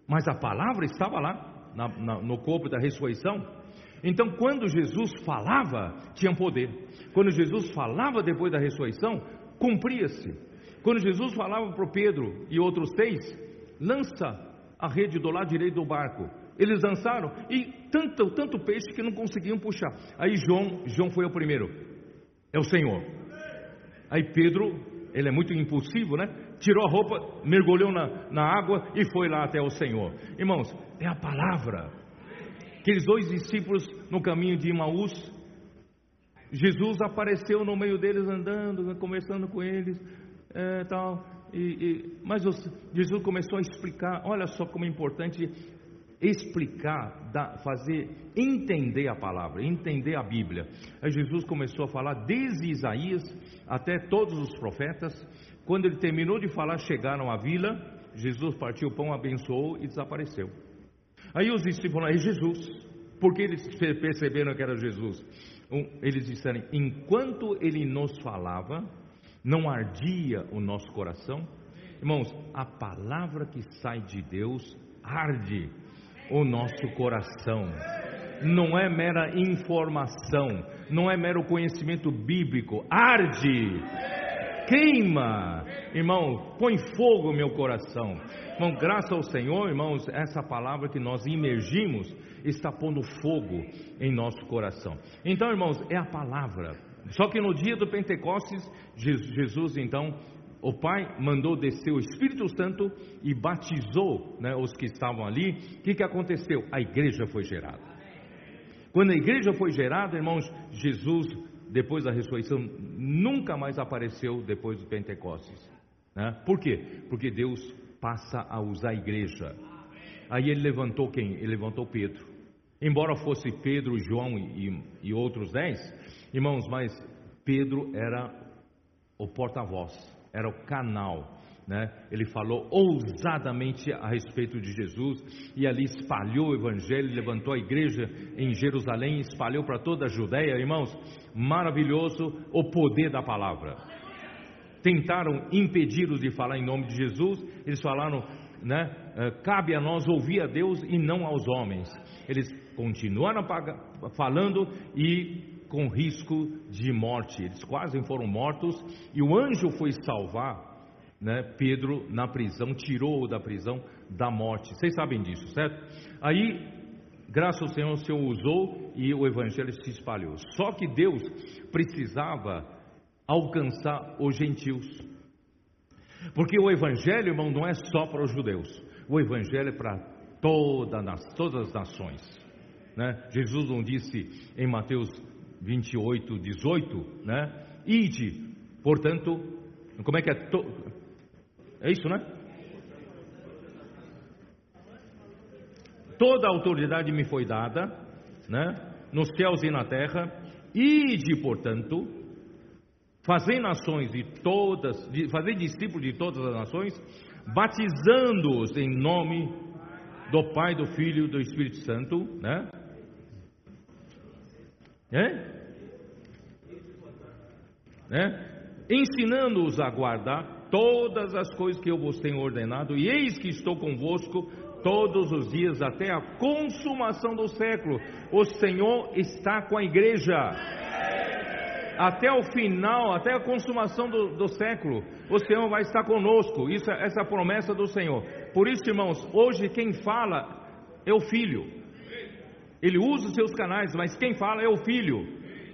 Mas a palavra estava lá na, na, no corpo da ressurreição. Então, quando Jesus falava, tinha poder. Quando Jesus falava depois da ressurreição, cumpria-se. Quando Jesus falava para Pedro e outros seis, lança a rede do lado direito do barco. Eles lançaram e tanto, tanto peixe que não conseguiam puxar. Aí João, João foi o primeiro. É o Senhor. Aí Pedro, ele é muito impulsivo, né? tirou a roupa, mergulhou na, na água e foi lá até o Senhor. Irmãos, é a palavra. Aqueles dois discípulos no caminho de Imaús, Jesus apareceu no meio deles andando, conversando com eles, é, tal. E, e, mas Jesus começou a explicar. Olha só como é importante explicar, fazer entender a palavra, entender a Bíblia. Aí Jesus começou a falar desde Isaías até todos os profetas. Quando ele terminou de falar, chegaram à vila. Jesus partiu o pão, abençoou e desapareceu. Aí os discípulos falaram: é Jesus. Porque eles perceberam que era Jesus. Eles disseram: enquanto ele nos falava, não ardia o nosso coração. Irmãos, a palavra que sai de Deus arde o nosso coração. Não é mera informação, não é mero conhecimento bíblico, arde, queima, irmão, põe fogo meu coração. Irmão, graças ao Senhor, irmãos, essa palavra que nós imergimos está pondo fogo em nosso coração. Então, irmãos, é a palavra. Só que no dia do Pentecostes, Jesus então o Pai mandou descer o Espírito Santo e batizou né, os que estavam ali. O que, que aconteceu? A igreja foi gerada. Quando a igreja foi gerada, irmãos, Jesus, depois da ressurreição, nunca mais apareceu depois do Pentecostes. Né? Por quê? Porque Deus passa a usar a igreja. Aí ele levantou quem? Ele levantou Pedro. Embora fosse Pedro, João e, e outros dez, irmãos, mas Pedro era o porta-voz era o canal. Né? Ele falou ousadamente a respeito de Jesus e ali espalhou o evangelho, levantou a igreja em Jerusalém, espalhou para toda a Judéia, irmãos. Maravilhoso o poder da palavra. Tentaram impedi-los de falar em nome de Jesus, eles falaram, né? Eh, cabe a nós ouvir a Deus e não aos homens. Eles continuaram falando e com risco de morte. Eles quase foram mortos e o anjo foi salvar né, Pedro na prisão, tirou-o da prisão da morte. Vocês sabem disso, certo? Aí, graças ao Senhor, o Senhor usou e o evangelho se espalhou. Só que Deus precisava alcançar os gentios. Porque o evangelho, irmão, não é só para os judeus. O evangelho é para toda, todas as nações. Né? Jesus não disse em Mateus 28, 18, né? Ide, portanto, como é que é? To... É isso, né? Toda a autoridade me foi dada, né? Nos céus e na terra. Ide, portanto, fazer nações de todas, fazer discípulos de todas as nações, batizando-os em nome do Pai, do Filho e do Espírito Santo, né? É? É? Ensinando-os a guardar todas as coisas que eu vos tenho ordenado, e eis que estou convosco todos os dias até a consumação do século. O Senhor está com a igreja. Até o final, até a consumação do, do século, o Senhor vai estar conosco. Isso, essa é a promessa do Senhor. Por isso, irmãos, hoje quem fala é o Filho. Ele usa os seus canais, mas quem fala é o filho.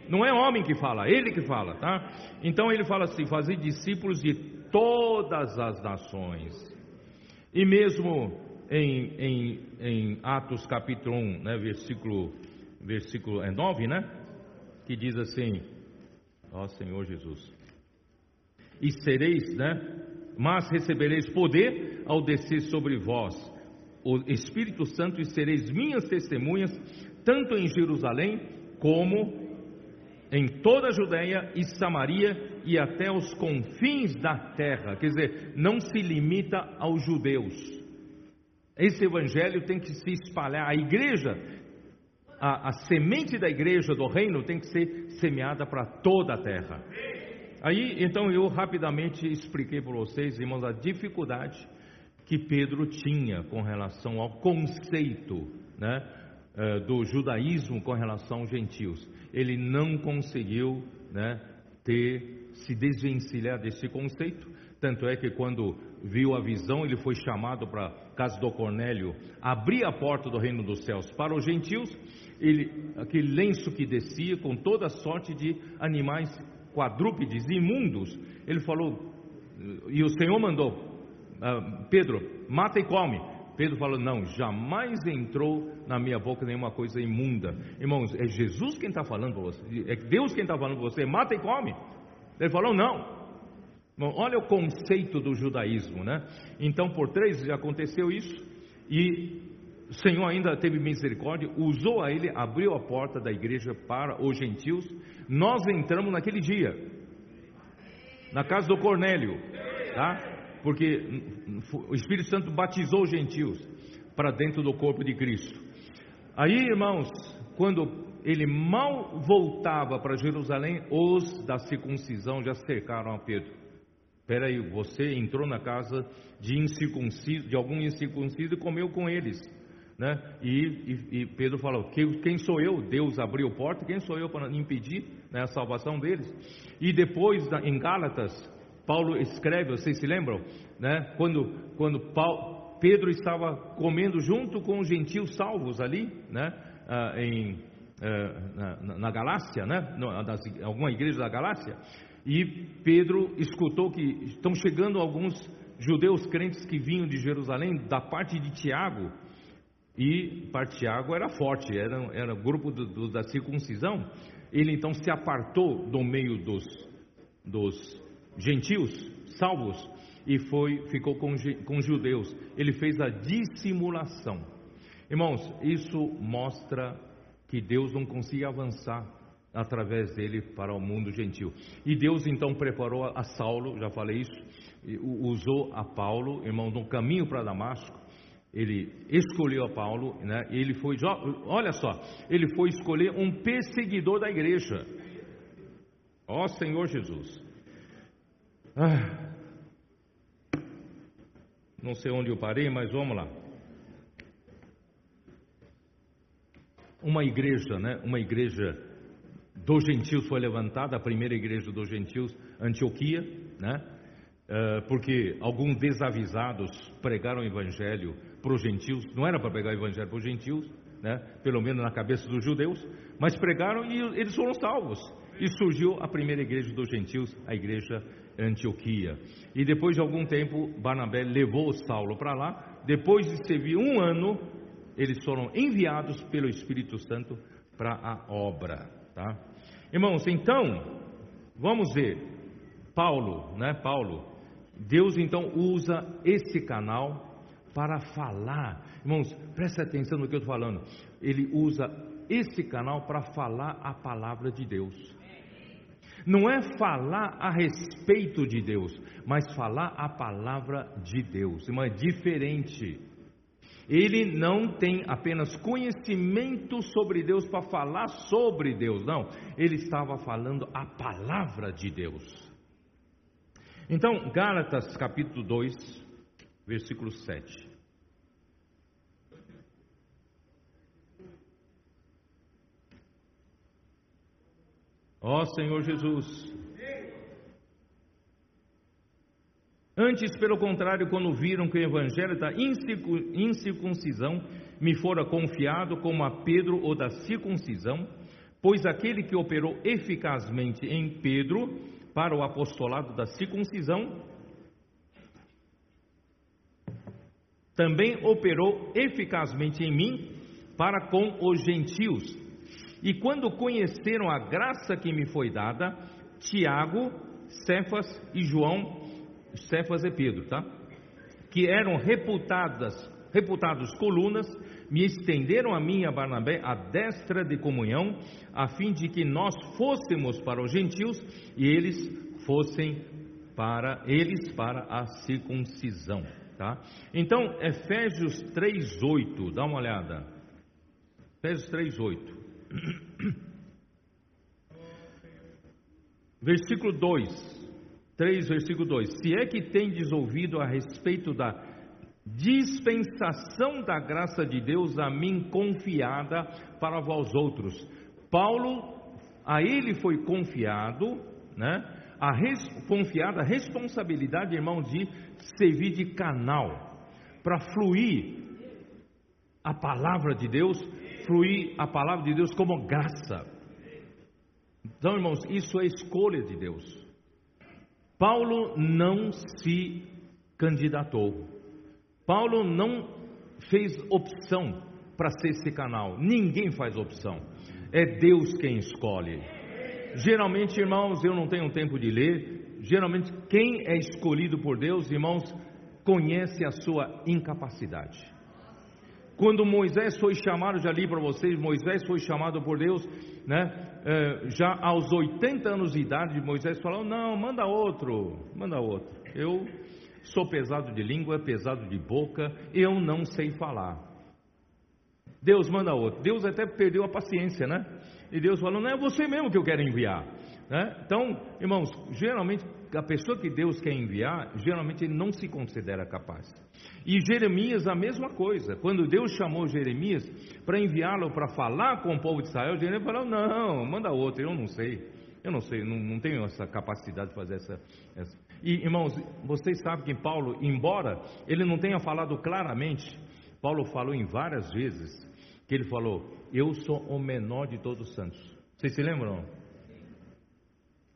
Não é homem que fala, é ele que fala, tá? Então ele fala assim: fazer discípulos de todas as nações. E mesmo em, em, em Atos capítulo 1, né, versículo, versículo é 9, né? Que diz assim: Ó Senhor Jesus. E sereis, né? Mas recebereis poder ao descer sobre vós o Espírito Santo e sereis minhas testemunhas, tanto em Jerusalém como em toda a Judéia e Samaria e até os confins da terra. Quer dizer, não se limita aos judeus. Esse evangelho tem que se espalhar. A igreja, a, a semente da igreja do reino tem que ser semeada para toda a terra. Aí, então, eu rapidamente expliquei para vocês, irmãos, a dificuldade que Pedro tinha com relação ao conceito né, eh, do judaísmo com relação aos gentios. Ele não conseguiu né, ter, se desvencilhar desse conceito. Tanto é que quando viu a visão, ele foi chamado para casa do Cornélio abrir a porta do reino dos céus para os gentios. Ele, aquele lenço que descia com toda sorte de animais quadrúpedes imundos. Ele falou, e o Senhor mandou ah, Pedro, mata e come. Pedro falou: Não, jamais entrou na minha boca nenhuma coisa imunda. Irmãos, é Jesus quem está falando para você, é Deus quem está falando para você, mata e come. Ele falou: Não. Bom, olha o conceito do judaísmo, né? Então, por três aconteceu isso, e o Senhor ainda teve misericórdia, usou a ele, abriu a porta da igreja para os gentios. Nós entramos naquele dia, na casa do Cornélio, tá? Porque o Espírito Santo batizou os gentios para dentro do corpo de Cristo. Aí, irmãos, quando ele mal voltava para Jerusalém, os da circuncisão já cercaram a Pedro. Espera aí, você entrou na casa de incircunciso, de algum incircunciso e comeu com eles. né? E, e, e Pedro falou: quem sou eu? Deus abriu a porta, quem sou eu para impedir né, a salvação deles? E depois, em Gálatas, Paulo escreve, vocês se lembram? Né? Quando, quando Paulo, Pedro estava comendo junto com os gentios salvos ali, né? Ah, em, ah, na, na, Galácia, né? nas, alguma igreja da Galácia, e Pedro escutou que estão chegando alguns judeus crentes que vinham de Jerusalém, da parte de Tiago, e parte Tiago era forte, era, era grupo do, do, da circuncisão. Ele então se apartou do meio dos, dos gentios, salvos, e foi, ficou com, com judeus. Ele fez a dissimulação. Irmãos, isso mostra que Deus não conseguia avançar através dele para o mundo gentil. E Deus então preparou a Saulo, já falei isso, usou a Paulo, irmão, no caminho para Damasco. Ele escolheu a Paulo, né? Ele foi, olha só, ele foi escolher um perseguidor da igreja. Ó Senhor Jesus. Ah, não sei onde eu parei, mas vamos lá. Uma igreja, né? Uma igreja dos gentios foi levantada, a primeira igreja dos gentios, Antioquia, né? Uh, porque alguns desavisados pregaram o evangelho para os gentios, não era para pregar o evangelho para os gentios, né? pelo menos na cabeça dos judeus, mas pregaram e eles foram salvos. E surgiu a primeira igreja dos gentios, a igreja Antioquia. E depois de algum tempo, Barnabé levou Saulo para lá. Depois de servir um ano, eles foram enviados pelo Espírito Santo para a obra. Tá? Irmãos, então, vamos ver, Paulo, né? Paulo, Deus então usa esse canal para falar. Irmãos, preste atenção no que eu estou falando. Ele usa esse canal para falar a palavra de Deus. Não é falar a respeito de Deus, mas falar a palavra de Deus. Irmão, é diferente. Ele não tem apenas conhecimento sobre Deus para falar sobre Deus, não. Ele estava falando a palavra de Deus. Então, Gálatas capítulo 2, versículo 7. Ó Senhor Jesus, Antes, pelo contrário, quando viram que o evangelho da incircuncisão me fora confiado como a Pedro ou da circuncisão, pois aquele que operou eficazmente em Pedro para o apostolado da circuncisão, também operou eficazmente em mim para com os gentios. E quando conheceram a graça que me foi dada, Tiago, Cefas e João Cefas e Pedro, tá? Que eram reputadas, reputados colunas, me estenderam a mim e a Barnabé a destra de comunhão, a fim de que nós fôssemos para os gentios e eles fossem para eles para a circuncisão, tá? Então, Efésios 3:8, dá uma olhada. Efésios 3:8. Versículo 2. 3, versículo 2: Se é que tendes ouvido a respeito da dispensação da graça de Deus a mim confiada para vós outros. Paulo, a ele foi confiado, né? A res, confiada a responsabilidade, irmão, de servir de canal para fluir a palavra de Deus, fluir a palavra de Deus como graça. Então, irmãos, isso é escolha de Deus. Paulo não se candidatou. Paulo não fez opção para ser esse canal. Ninguém faz opção. É Deus quem escolhe. Geralmente, irmãos, eu não tenho tempo de ler. Geralmente, quem é escolhido por Deus, irmãos, conhece a sua incapacidade. Quando Moisés foi chamado, já li para vocês, Moisés foi chamado por Deus, né? É, já aos 80 anos de idade, Moisés falou: Não, manda outro, manda outro. Eu sou pesado de língua, pesado de boca, eu não sei falar. Deus manda outro. Deus até perdeu a paciência, né? E Deus falou: Não é você mesmo que eu quero enviar. Né? Então, irmãos, geralmente a pessoa que Deus quer enviar, geralmente ele não se considera capaz. E Jeremias a mesma coisa. Quando Deus chamou Jeremias para enviá-lo para falar com o povo de Israel, Jeremias falou: "Não, manda outro, eu não sei. Eu não sei, não, não tenho essa capacidade de fazer essa, essa. E irmãos, vocês sabem que Paulo, embora ele não tenha falado claramente, Paulo falou em várias vezes que ele falou: Eu sou o menor de todos os santos. Vocês se lembram?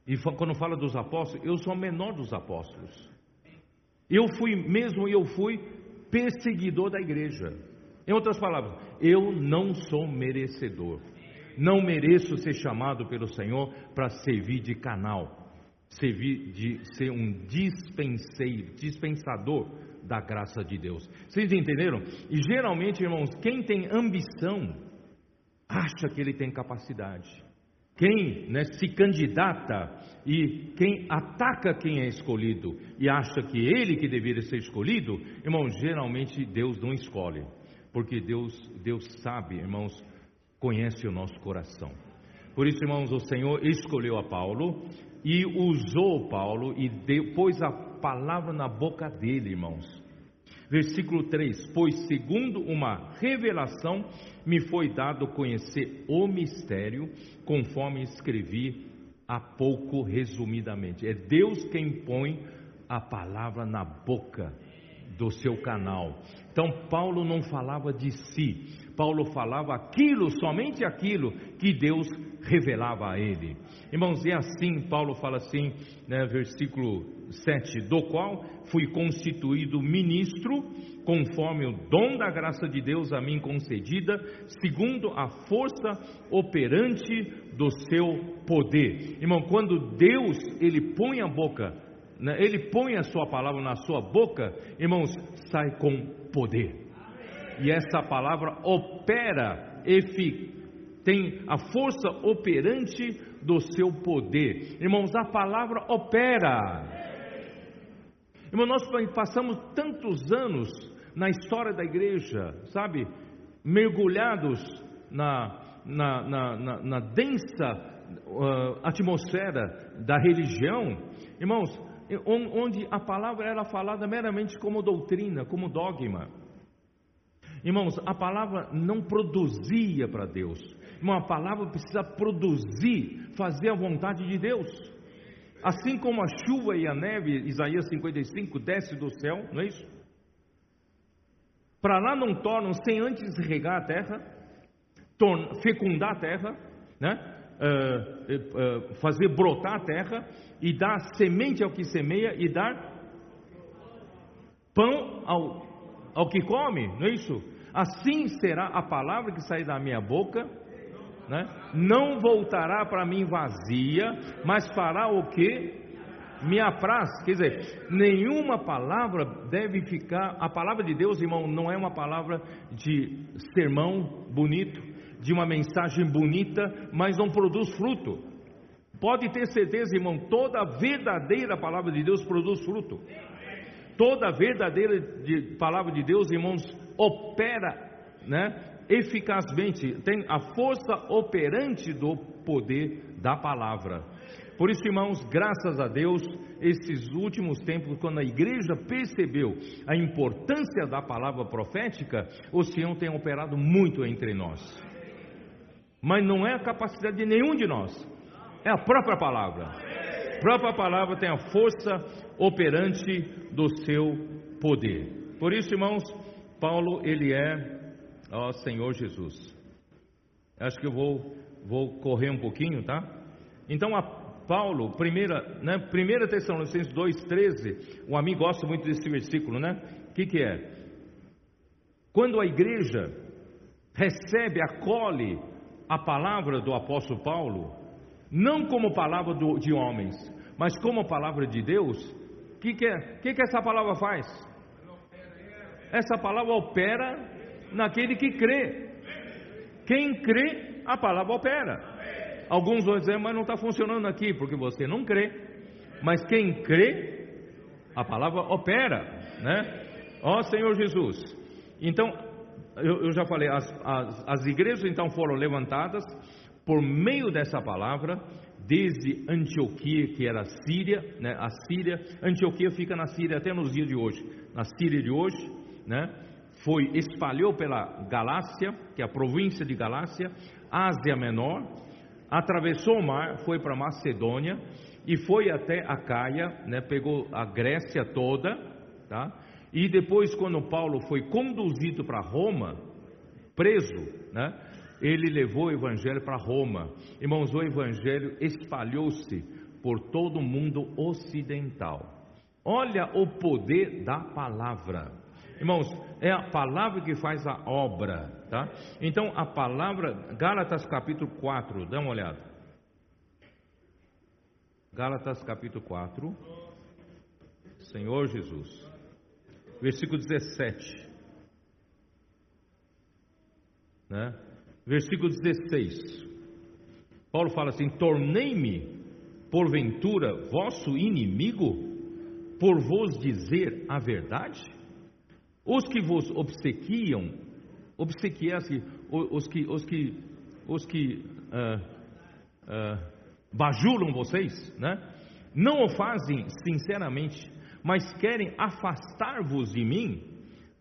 E quando fala dos apóstolos, eu sou o menor dos apóstolos. Eu fui mesmo, eu fui perseguidor da igreja. Em outras palavras, eu não sou merecedor. Não mereço ser chamado pelo Senhor para servir de canal, servir de ser um dispenseiro, dispensador da graça de Deus. Vocês entenderam? E geralmente, irmãos, quem tem ambição acha que ele tem capacidade. Quem né, se candidata e quem ataca quem é escolhido e acha que ele que deveria ser escolhido, irmãos, geralmente Deus não escolhe, porque Deus, Deus sabe, irmãos, conhece o nosso coração. Por isso, irmãos, o Senhor escolheu a Paulo e usou Paulo e pôs a palavra na boca dele, irmãos. Versículo 3: Pois segundo uma revelação me foi dado conhecer o mistério, conforme escrevi há pouco resumidamente. É Deus quem põe a palavra na boca do seu canal. Então Paulo não falava de si, Paulo falava aquilo, somente aquilo que Deus revelava a ele. Irmãos, e assim Paulo fala assim, né, versículo 7, do qual fui constituído ministro, conforme o dom da graça de Deus a mim concedida, segundo a força operante do seu poder. Irmão, quando Deus ele põe a boca, né, ele põe a sua palavra na sua boca, irmãos, sai com poder. E essa palavra opera, tem a força operante do seu poder. Irmãos, a palavra opera. Irmão, nós passamos tantos anos na história da igreja, sabe, mergulhados na, na, na, na, na densa uh, atmosfera da religião, irmãos, onde a palavra era falada meramente como doutrina, como dogma. Irmãos, a palavra não produzia para Deus. Irmão, a palavra precisa produzir, fazer a vontade de Deus. Assim como a chuva e a neve, Isaías 55, desce do céu, não é isso? Para lá não tornam sem antes regar a terra, fecundar a terra, né? Uh, uh, fazer brotar a terra e dar semente ao que semeia e dar pão ao, ao que come, não é isso? Assim será a palavra que sair da minha boca, né? não voltará para mim vazia, mas fará o que me apraz. Quer dizer, nenhuma palavra deve ficar. A palavra de Deus, irmão, não é uma palavra de sermão bonito, de uma mensagem bonita, mas não produz fruto. Pode ter certeza, irmão, toda verdadeira palavra de Deus produz fruto. Toda verdadeira de, palavra de Deus, irmãos, opera, né, eficazmente, tem a força operante do poder da palavra. Por isso, irmãos, graças a Deus, esses últimos tempos, quando a igreja percebeu a importância da palavra profética, o Senhor tem operado muito entre nós. Mas não é a capacidade de nenhum de nós, é a própria palavra própria palavra tem a força operante do seu poder. Por isso, irmãos, Paulo, ele é, ó Senhor Jesus. Acho que eu vou, vou correr um pouquinho, tá? Então, a Paulo, primeira, né, primeira Tessalonicenses 2,13, o amigo gosta muito desse versículo, né? O que, que é? Quando a igreja recebe, acolhe a palavra do apóstolo Paulo, não como palavra do, de homens, mas como palavra de Deus, o que, que, é, que, que essa palavra faz? Essa palavra opera naquele que crê. Quem crê, a palavra opera. Alguns vão dizer, mas não está funcionando aqui, porque você não crê. Mas quem crê, a palavra opera, né? Ó Senhor Jesus. Então, eu, eu já falei, as, as, as igrejas então foram levantadas por meio dessa palavra, desde Antioquia, que era a Síria, né? A Síria, Antioquia fica na Síria até nos dias de hoje. Na Síria de hoje, né? Foi espalhou pela Galácia, que é a província de Galácia, Ásia Menor, atravessou o mar, foi para Macedônia e foi até a Caia, né? Pegou a Grécia toda, tá? E depois, quando Paulo foi conduzido para Roma, preso, né? ele levou o evangelho para Roma. Irmãos, o evangelho espalhou-se por todo o mundo ocidental. Olha o poder da palavra. Irmãos, é a palavra que faz a obra, tá? Então, a palavra, Gálatas capítulo 4, dá uma olhada. Gálatas capítulo 4, Senhor Jesus, versículo 17, né? versículo 16. Paulo fala assim: Tornei-me, porventura, vosso inimigo, por vos dizer a verdade? Os que vos obsequiam, obsequiam-se, os que, os que, os que uh, uh, bajulam vocês, né? não o fazem sinceramente, mas querem afastar-vos de mim,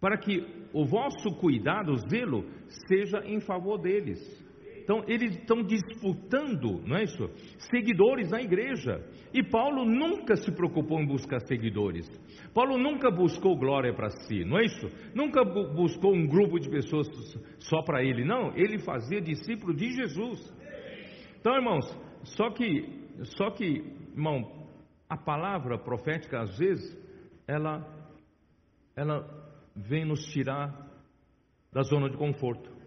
para que o vosso cuidado, zelo, seja em favor deles. Então, eles estão disputando, não é isso? Seguidores na igreja. E Paulo nunca se preocupou em buscar seguidores. Paulo nunca buscou glória para si, não é isso? Nunca buscou um grupo de pessoas só para ele. Não, ele fazia discípulo de Jesus. Então, irmãos, só que, só que, irmão, a palavra profética, às vezes, ela, ela vem nos tirar da zona de conforto.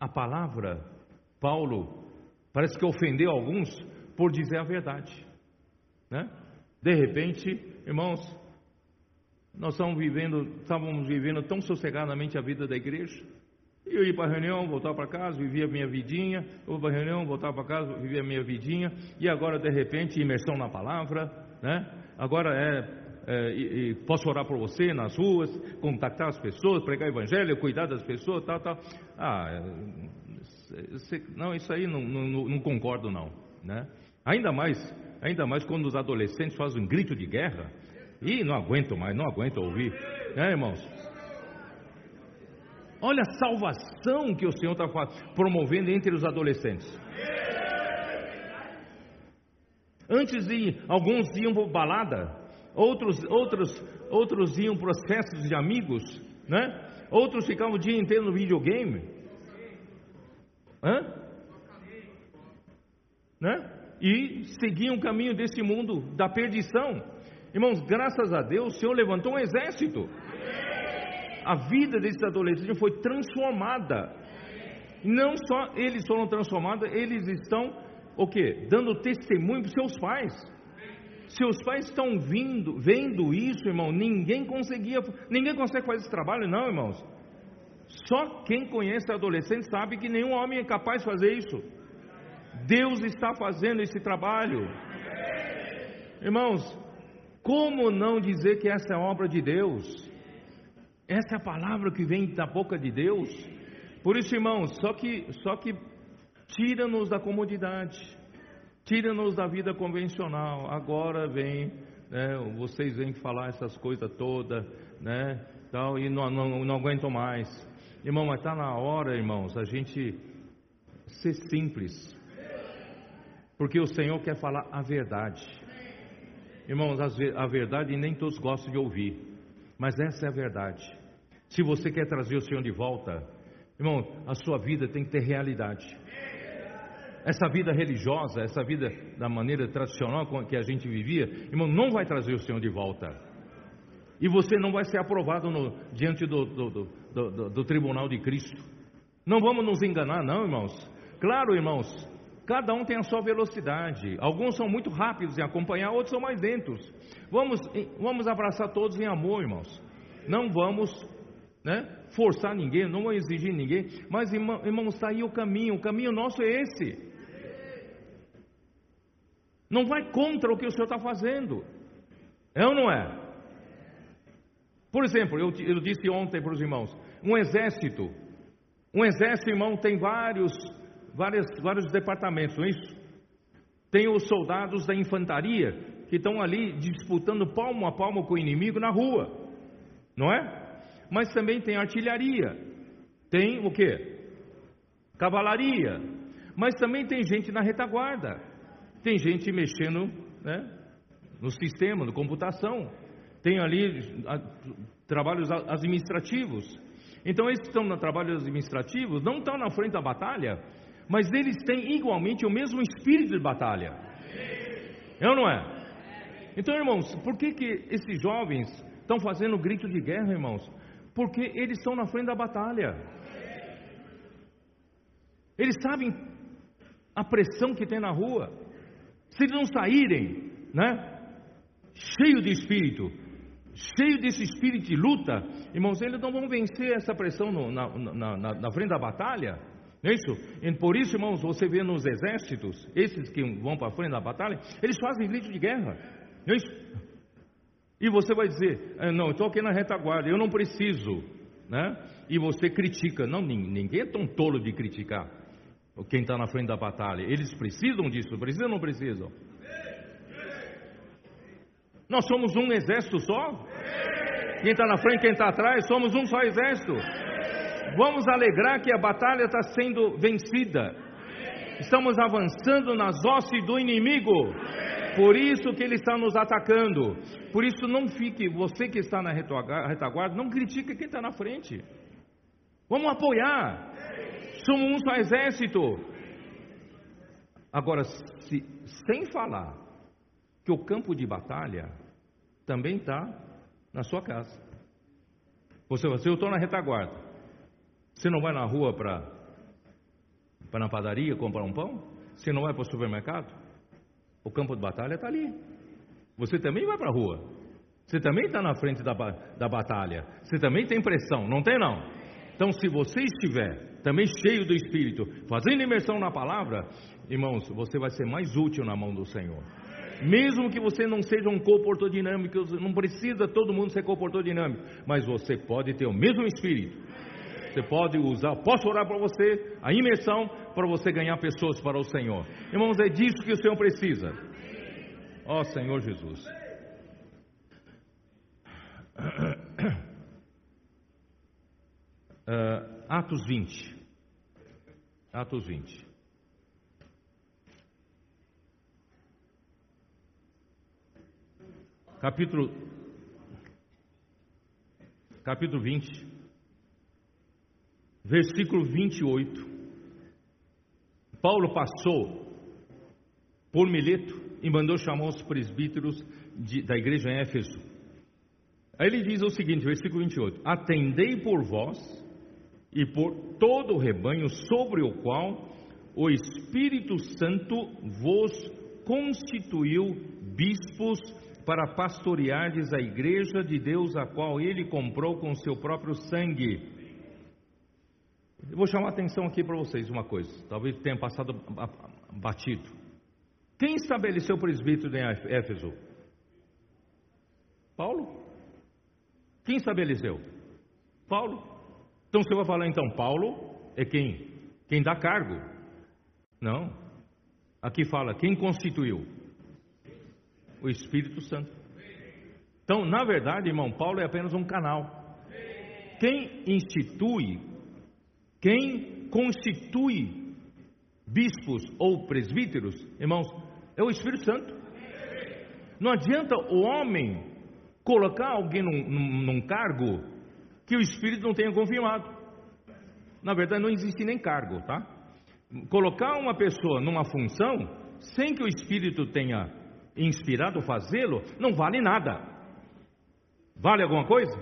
A palavra, Paulo, parece que ofendeu alguns por dizer a verdade, né? De repente, irmãos, nós estamos vivendo, estávamos vivendo tão sossegadamente a vida da igreja. Eu ia para a reunião, voltava para casa, vivia a minha vidinha, eu ia para a reunião, voltava para casa, vivia a minha vidinha, e agora de repente imersão na palavra, né? Agora é é, e, e posso orar por você nas ruas, contactar as pessoas, pregar o evangelho, cuidar das pessoas, tal, tal. Ah, é, não, isso aí não, não, não concordo não, né? Ainda mais, ainda mais quando os adolescentes fazem um grito de guerra, e não aguento mais, não aguento ouvir, né, irmãos? Olha a salvação que o Senhor está promovendo entre os adolescentes. Antes de alguns iam para balada, outros, outros, outros iam processos de amigos, né? Outros ficavam o dia inteiro no videogame. Hã? Né? E seguiam o caminho desse mundo da perdição. Irmãos, graças a Deus, o Senhor levantou um exército. A vida desses adolescentes foi transformada. Não só eles foram transformados, eles estão o quê? Dando testemunho para seus pais. Seus pais estão vindo, vendo isso, irmão. Ninguém conseguia, ninguém consegue fazer esse trabalho, não, irmãos. Só quem conhece adolescente sabe que nenhum homem é capaz de fazer isso. Deus está fazendo esse trabalho. Irmãos, como não dizer que essa é obra de Deus? Essa é a palavra que vem da boca de Deus. Por isso, irmãos, só que só que tira-nos da comodidade. Tira-nos da vida convencional. Agora vem, né, vocês vêm falar essas coisas todas, né? Tal, e não, não, não aguento mais. Irmão, mas está na hora, irmãos, a gente ser simples. Porque o Senhor quer falar a verdade. Irmãos, a verdade nem todos gostam de ouvir, mas essa é a verdade. Se você quer trazer o Senhor de volta, irmão, a sua vida tem que ter realidade. Essa vida religiosa, essa vida da maneira tradicional que a gente vivia, irmão, não vai trazer o Senhor de volta. E você não vai ser aprovado no, diante do, do, do, do, tribunal de Cristo. Não vamos nos enganar, não, irmãos. Claro, irmãos, cada um tem a sua velocidade. Alguns são muito rápidos em acompanhar, outros são mais lentos. Vamos, vamos abraçar todos em amor, irmãos. Não vamos né, forçar ninguém, não vamos exigir ninguém. Mas, irmãos, está aí o caminho. O caminho nosso é esse. Não vai contra o que o Senhor está fazendo. É ou não é? Por exemplo, eu, eu disse ontem para os irmãos: um exército, um exército, irmão, tem vários, vários, vários departamentos, não é isso? tem os soldados da infantaria que estão ali disputando palmo a palmo com o inimigo na rua, não é? Mas também tem artilharia, tem o que? Cavalaria, mas também tem gente na retaguarda, tem gente mexendo né, no sistema, no computação, tem ali a, trabalhos administrativos. Então, esses que estão no trabalho administrativos não estão na frente da batalha, mas eles têm igualmente o mesmo espírito de batalha. É ou não é? Então, irmãos, por que, que esses jovens estão fazendo grito de guerra, irmãos? Porque eles estão na frente da batalha. Eles sabem a pressão que tem na rua. Se eles não saírem, né? Cheio de espírito, cheio desse espírito de luta, irmãos, eles não vão vencer essa pressão no, na, na, na, na frente da batalha. Não é isso? E por isso, irmãos, você vê nos exércitos, esses que vão para a frente da batalha, eles fazem grito de guerra. Não é isso? E você vai dizer, ah, não, estou aqui na retaguarda, eu não preciso. Né? E você critica. Não, ninguém é tão tolo de criticar quem está na frente da batalha. Eles precisam disso, precisam ou não precisam? Nós somos um exército só? Quem está na frente, quem está atrás, somos um só exército. Vamos alegrar que a batalha está sendo vencida. Estamos avançando nas hostes do inimigo. Por isso que ele está nos atacando. Por isso não fique, você que está na retaguarda, não critique quem está na frente. Vamos apoiar. Somos um só exército. Agora, se, sem falar que o campo de batalha também está na sua casa. Você, você eu estou na retaguarda. Você não vai na rua para para na padaria comprar um pão? Você não vai para o supermercado? O campo de batalha está ali. Você também vai para a rua. Você também está na frente da, da batalha. Você também tem pressão, não tem não? Então, se você estiver também cheio do Espírito, fazendo imersão na palavra, irmãos, você vai ser mais útil na mão do Senhor. Mesmo que você não seja um comportador dinâmico, não precisa todo mundo ser comportador dinâmico, mas você pode ter o mesmo Espírito você pode usar, posso orar para você, a imersão para você ganhar pessoas para o Senhor. Irmãos, é disso que o Senhor precisa. Ó oh, Senhor Jesus. Uh, Atos 20. Atos 20. Capítulo capítulo 20 versículo 28. Paulo passou por Mileto e mandou chamar os presbíteros de, da igreja em Éfeso. Aí ele diz o seguinte, versículo 28: Atendei por vós e por todo o rebanho sobre o qual o Espírito Santo vos constituiu bispos para pastoreardes a igreja de Deus, a qual ele comprou com seu próprio sangue. Eu vou chamar a atenção aqui para vocês uma coisa, talvez tenha passado batido. Quem estabeleceu o presbítero em Éfeso? Paulo. Quem estabeleceu? Paulo. Então você vai falar então, Paulo é quem? Quem dá cargo? Não. Aqui fala, quem constituiu? O Espírito Santo. Então, na verdade, irmão, Paulo é apenas um canal. Quem institui quem constitui bispos ou presbíteros, irmãos, é o Espírito Santo. Não adianta o homem colocar alguém num, num, num cargo que o Espírito não tenha confirmado. Na verdade, não existe nem cargo, tá? Colocar uma pessoa numa função sem que o Espírito tenha inspirado fazê-lo, não vale nada. Vale alguma coisa?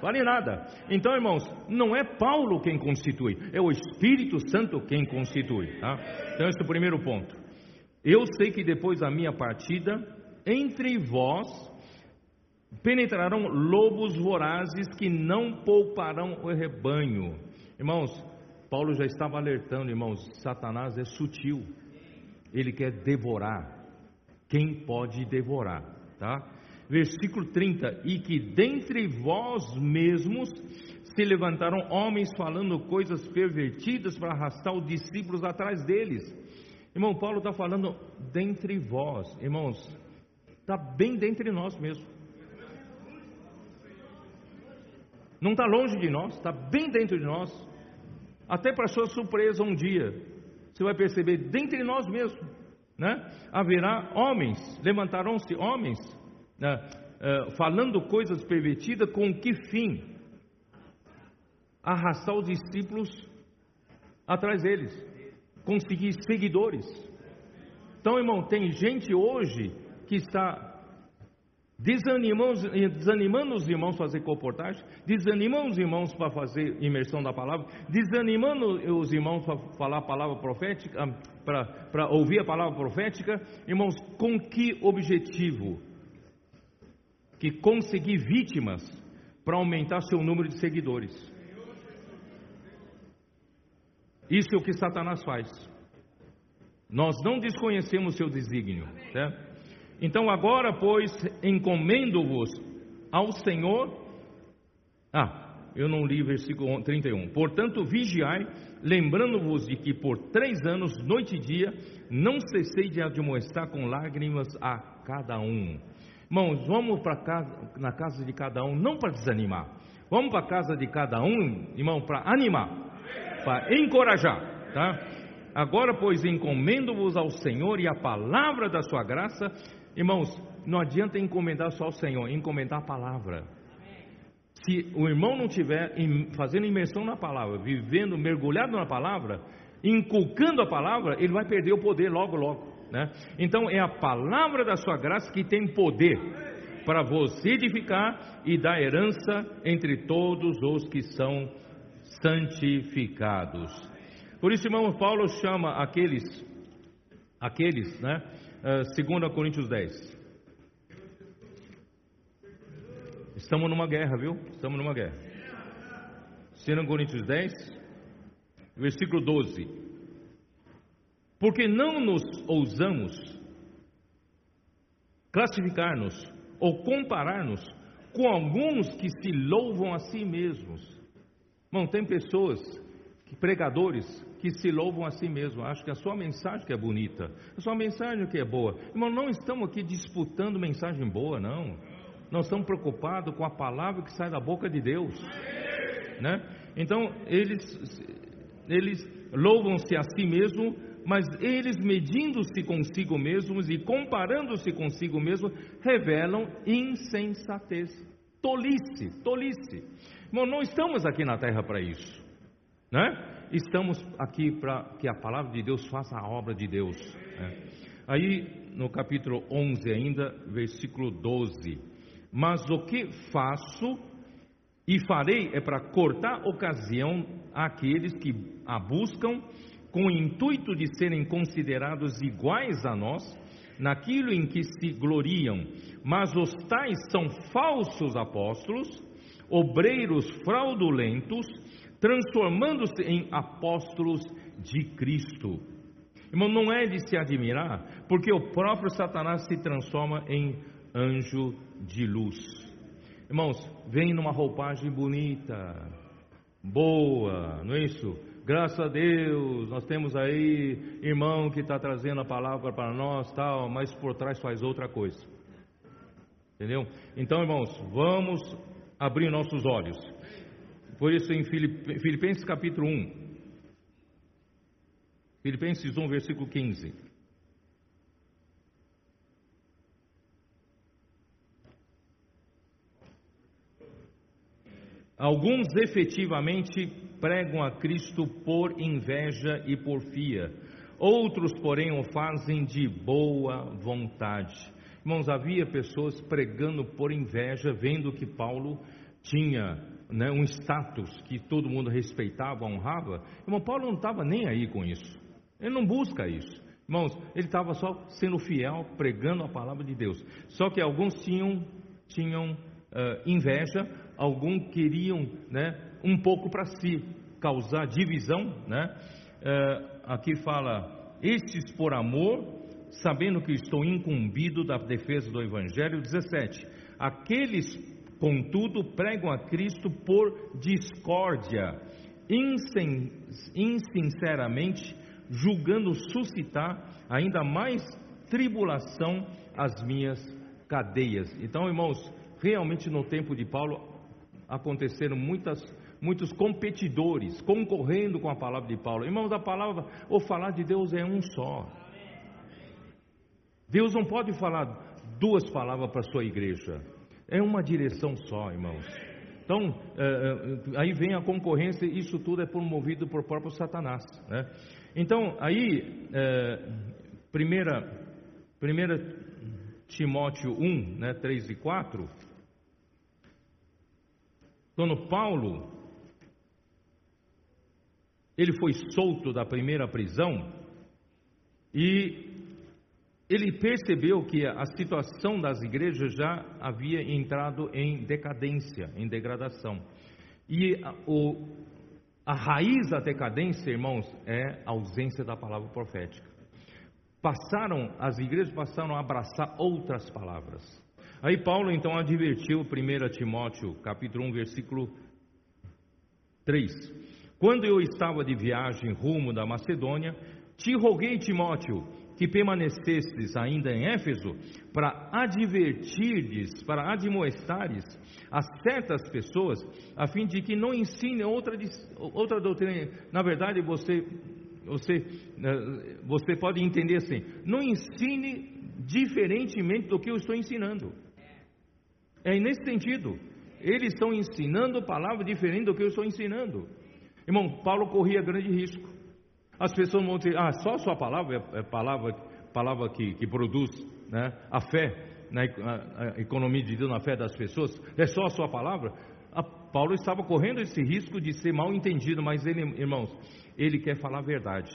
vale nada. Então, irmãos, não é Paulo quem constitui, é o Espírito Santo quem constitui. Tá? Então, esse é o primeiro ponto. Eu sei que depois da minha partida, entre vós penetrarão lobos vorazes que não pouparão o rebanho. Irmãos, Paulo já estava alertando, irmãos, Satanás é sutil. Ele quer devorar. Quem pode devorar, tá? versículo 30: E que dentre vós mesmos se levantaram homens falando coisas pervertidas para arrastar os discípulos atrás deles. Irmão, Paulo está falando dentre vós, irmãos, está bem dentre nós mesmo. Não está longe de nós, está bem dentro de nós. Até para sua surpresa, um dia, você vai perceber, dentre nós mesmo, né? haverá homens, levantarão-se homens, né? uh, falando coisas pervertidas, com que fim? Arrastar os discípulos atrás deles, conseguir seguidores. Então, irmão, tem gente hoje que está desanimando, desanimando os irmãos fazer comportagem, desanimando os irmãos para fazer imersão da palavra, desanimando os irmãos para falar a palavra profética, ah, para, para ouvir a palavra profética, irmãos, com que objetivo? Que conseguir vítimas para aumentar seu número de seguidores. Isso é o que Satanás faz. Nós não desconhecemos seu desígnio, certo? Então agora, pois, encomendo-vos ao Senhor. Ah, eu não li versículo 31. Portanto, vigiai, lembrando-vos de que por três anos, noite e dia, não cessei de admoestar com lágrimas a cada um. Irmãos, vamos para casa, na casa de cada um, não para desanimar. Vamos para a casa de cada um, irmão, para animar, para encorajar, tá? Agora, pois, encomendo-vos ao Senhor e a palavra da sua graça Irmãos, não adianta encomendar só ao Senhor, encomendar a palavra. Se o irmão não estiver fazendo imersão na palavra, vivendo, mergulhado na palavra, inculcando a palavra, ele vai perder o poder logo, logo. Né? Então é a palavra da sua graça que tem poder para você edificar e dar herança entre todos os que são santificados. Por isso, irmão Paulo chama aqueles, aqueles, né? 2 ah, Coríntios 10. Estamos numa guerra, viu? Estamos numa guerra. 2 Coríntios 10, versículo 12. Porque não nos ousamos classificar-nos ou comparar-nos com alguns que se louvam a si mesmos. Não tem pessoas pregadores que se louvam a si mesmos, acham que a sua mensagem que é bonita, a sua mensagem que é boa. Irmão, não estamos aqui disputando mensagem boa, não. Nós estamos preocupados com a palavra que sai da boca de Deus, né? Então, eles, eles louvam-se a si mesmos, mas eles medindo-se consigo mesmos e comparando-se consigo mesmos, revelam insensatez, tolice, tolice. Irmão, não estamos aqui na terra para isso né? Estamos aqui para que a palavra de Deus faça a obra de Deus. Né? Aí no capítulo 11 ainda, versículo 12. Mas o que faço e farei é para cortar ocasião àqueles que a buscam com o intuito de serem considerados iguais a nós naquilo em que se gloriam, mas os tais são falsos apóstolos, obreiros fraudulentos, transformando-se em apóstolos de Cristo. Irmão, não é de se admirar, porque o próprio Satanás se transforma em anjo de luz. Irmãos, vem numa roupagem bonita, boa, não é isso? Graças a Deus, nós temos aí irmão que está trazendo a palavra para nós, tal, mas por trás faz outra coisa. Entendeu? Então, irmãos, vamos abrir nossos olhos. Por isso, em Filipenses capítulo 1, Filipenses 1, versículo 15. Alguns efetivamente pregam a Cristo por inveja e porfia, outros, porém, o fazem de boa vontade. Irmãos, havia pessoas pregando por inveja, vendo que Paulo tinha né, um status que todo mundo respeitava, honrava, irmão Paulo não estava nem aí com isso. Ele não busca isso. Irmãos, ele estava só sendo fiel, pregando a palavra de Deus. Só que alguns tinham, tinham uh, inveja, alguns queriam né, um pouco para si, causar divisão. Né? Uh, aqui fala: Estes por amor, sabendo que estou incumbido da defesa do Evangelho. 17. Aqueles Contudo, pregam a Cristo por discórdia, insinceramente, julgando suscitar ainda mais tribulação às minhas cadeias. Então, irmãos, realmente no tempo de Paulo aconteceram muitas muitos competidores concorrendo com a palavra de Paulo. Irmãos, a palavra, o falar de Deus é um só. Deus não pode falar duas palavras para a sua igreja. É uma direção só, irmãos. Então, é, é, aí vem a concorrência, isso tudo é promovido por próprio Satanás. Né? Então, aí, é, primeira, primeira Timóteo 1, né, 3 e 4, quando Paulo, ele foi solto da primeira prisão, e ele percebeu que a situação das igrejas já havia entrado em decadência, em degradação. E a, o, a raiz da decadência, irmãos, é a ausência da palavra profética. Passaram, as igrejas passaram a abraçar outras palavras. Aí Paulo então advertiu 1 Timóteo, capítulo 1, versículo 3. Quando eu estava de viagem rumo da Macedônia, te roguei, Timóteo, que permanecestes ainda em Éfeso, para advertirdes, para admoestares a certas pessoas, a fim de que não ensinem outra, outra doutrina. Na verdade, você, você, eh, você pode entender assim: não ensine diferentemente do que eu estou ensinando. É nesse sentido. Eles estão ensinando palavra diferente do que eu estou ensinando. Irmão, Paulo corria grande risco. As pessoas vão dizer, ah, só a sua palavra é, é palavra, palavra que, que produz né, a fé, na a, a economia de Deus, na fé das pessoas, é só a sua palavra. A, Paulo estava correndo esse risco de ser mal entendido, mas ele, irmãos, ele quer falar a verdade.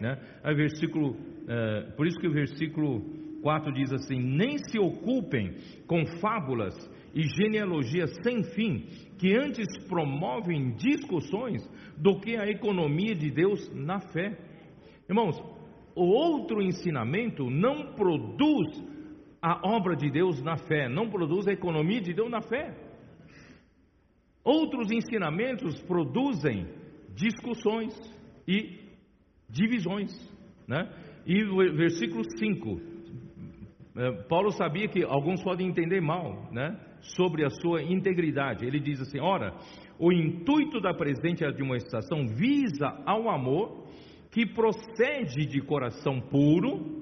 Né? Aí, versículo, é, por isso que o versículo 4 diz assim: Nem se ocupem com fábulas e genealogias sem fim, que antes promovem discussões do que a economia de Deus na fé. Irmãos, o outro ensinamento não produz a obra de Deus na fé, não produz a economia de Deus na fé. Outros ensinamentos produzem discussões e divisões, né? E o versículo 5, é, Paulo sabia que alguns podem entender mal, né? Sobre a sua integridade. Ele diz assim: ora, o intuito da presente admoestação visa ao amor que procede de coração puro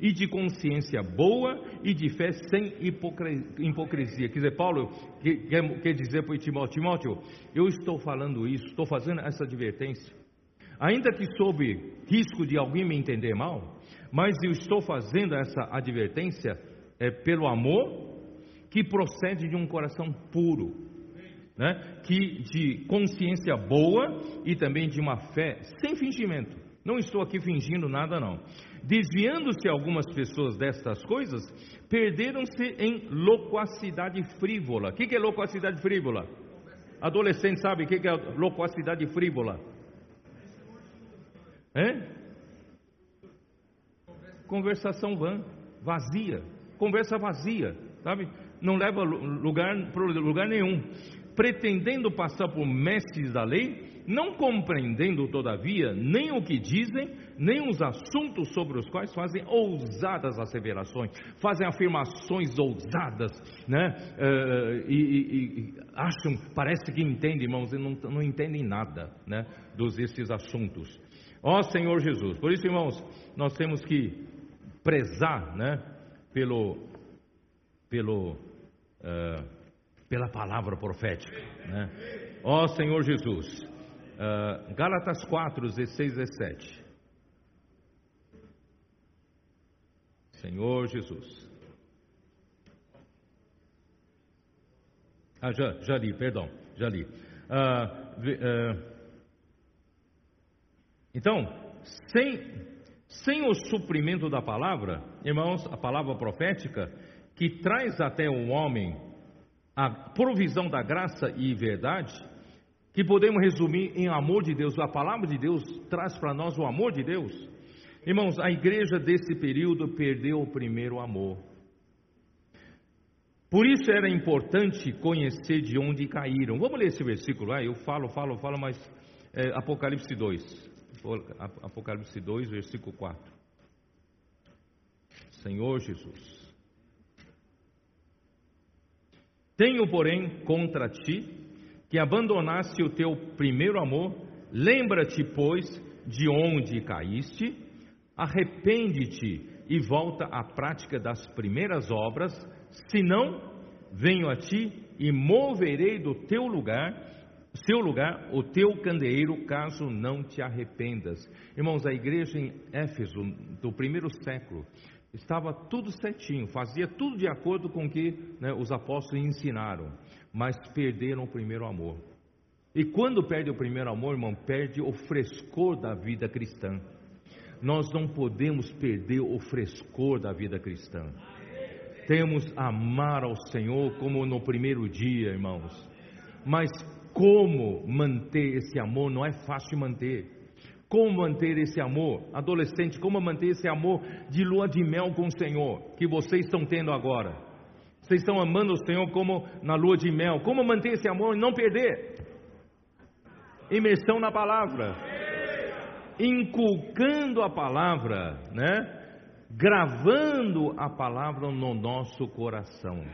e de consciência boa e de fé sem hipocrisia. Quer dizer, Paulo quer, quer dizer para Timóteo: Timóteo, eu estou falando isso, estou fazendo essa advertência, ainda que sob risco de alguém me entender mal, mas eu estou fazendo essa advertência é, pelo amor que procede de um coração puro, né? que de consciência boa e também de uma fé sem fingimento. Não estou aqui fingindo nada, não. Desviando-se algumas pessoas destas coisas, perderam-se em loquacidade frívola. O que é loquacidade frívola? Adolescente sabe o que é loquacidade frívola? É? conversação vã, vazia, conversa vazia, sabe? Não leva lugar para lugar nenhum. Pretendendo passar por mestres da lei, não compreendendo, todavia, nem o que dizem, nem os assuntos sobre os quais fazem ousadas asseverações, fazem afirmações ousadas, né? Uh, e, e, e, acham, parece que entendem, irmãos, e não, não entendem nada, né? Dos esses assuntos. Ó Senhor Jesus, por isso, irmãos, nós temos que prezar né, pelo, pelo, uh, pela palavra profética. Né? Ó Senhor Jesus, uh, Gálatas 4, 16 17. Senhor Jesus. Ah, já, já li, perdão, já li. Uh, então, sem sem o suprimento da palavra, irmãos, a palavra profética, que traz até o homem a provisão da graça e verdade, que podemos resumir em amor de Deus, a palavra de Deus traz para nós o amor de Deus. Irmãos, a igreja desse período perdeu o primeiro amor. Por isso era importante conhecer de onde caíram. Vamos ler esse versículo lá, eu falo, falo, falo, mas é, Apocalipse 2. Apocalipse 2, versículo 4. Senhor Jesus. Tenho, porém, contra ti que abandonaste o teu primeiro amor. Lembra-te, pois, de onde caíste, arrepende-te e volta à prática das primeiras obras, senão venho a ti e moverei do teu lugar, seu lugar, o teu candeeiro, caso não te arrependas. Irmãos, a igreja em Éfeso, do primeiro século, estava tudo certinho, fazia tudo de acordo com o que né, os apóstolos ensinaram, mas perderam o primeiro amor. E quando perde o primeiro amor, irmão, perde o frescor da vida cristã. Nós não podemos perder o frescor da vida cristã. Temos amar ao Senhor como no primeiro dia, irmãos. Mas como manter esse amor não é fácil manter. Como manter esse amor, adolescente, como manter esse amor de lua de mel com o Senhor, que vocês estão tendo agora? Vocês estão amando o Senhor como na lua de mel. Como manter esse amor e não perder? Imersão na palavra, inculcando a palavra, né? Gravando a palavra no nosso coração.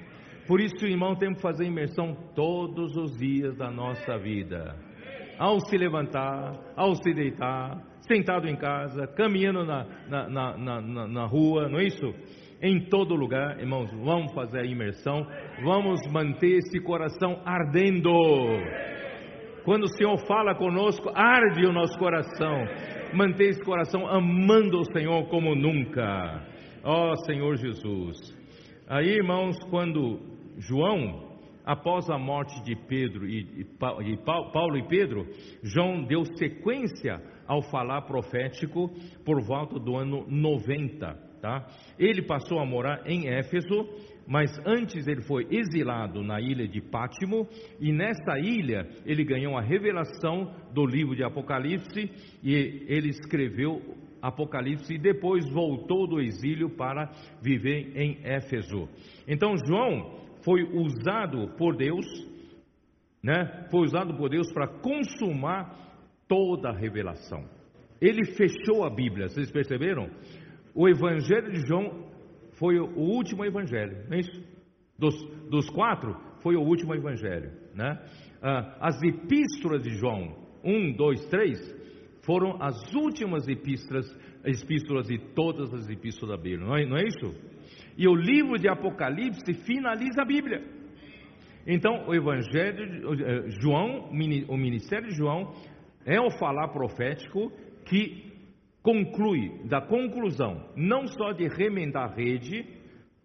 Por isso, irmão, temos que fazer imersão todos os dias da nossa vida. Ao se levantar, ao se deitar, sentado em casa, caminhando na, na, na, na, na rua, não é isso? Em todo lugar, irmãos, vamos fazer a imersão, vamos manter esse coração ardendo quando o Senhor fala conosco, arde o nosso coração. Mantenha esse coração amando o Senhor como nunca. Ó oh, Senhor Jesus. Aí, irmãos, quando João, após a morte de Pedro e, e, Paulo e Pedro, João deu sequência ao falar profético por volta do ano 90. Tá? Ele passou a morar em Éfeso mas antes ele foi exilado na ilha de Pátimo, e nessa ilha ele ganhou a revelação do livro de Apocalipse, e ele escreveu Apocalipse e depois voltou do exílio para viver em Éfeso. Então João foi usado por Deus, né? Foi usado por Deus para consumar toda a revelação. Ele fechou a Bíblia, vocês perceberam? O Evangelho de João foi o último evangelho, não é isso? Dos, dos quatro, foi o último evangelho, né? Ah, as epístolas de João, 1, 2, 3, foram as últimas epístolas, epístolas de todas as epístolas da Bíblia, não é, não é isso? E o livro de Apocalipse finaliza a Bíblia. Então, o Evangelho eh, João, o ministério de João, é o falar profético que conclui da conclusão, não só de remendar a rede,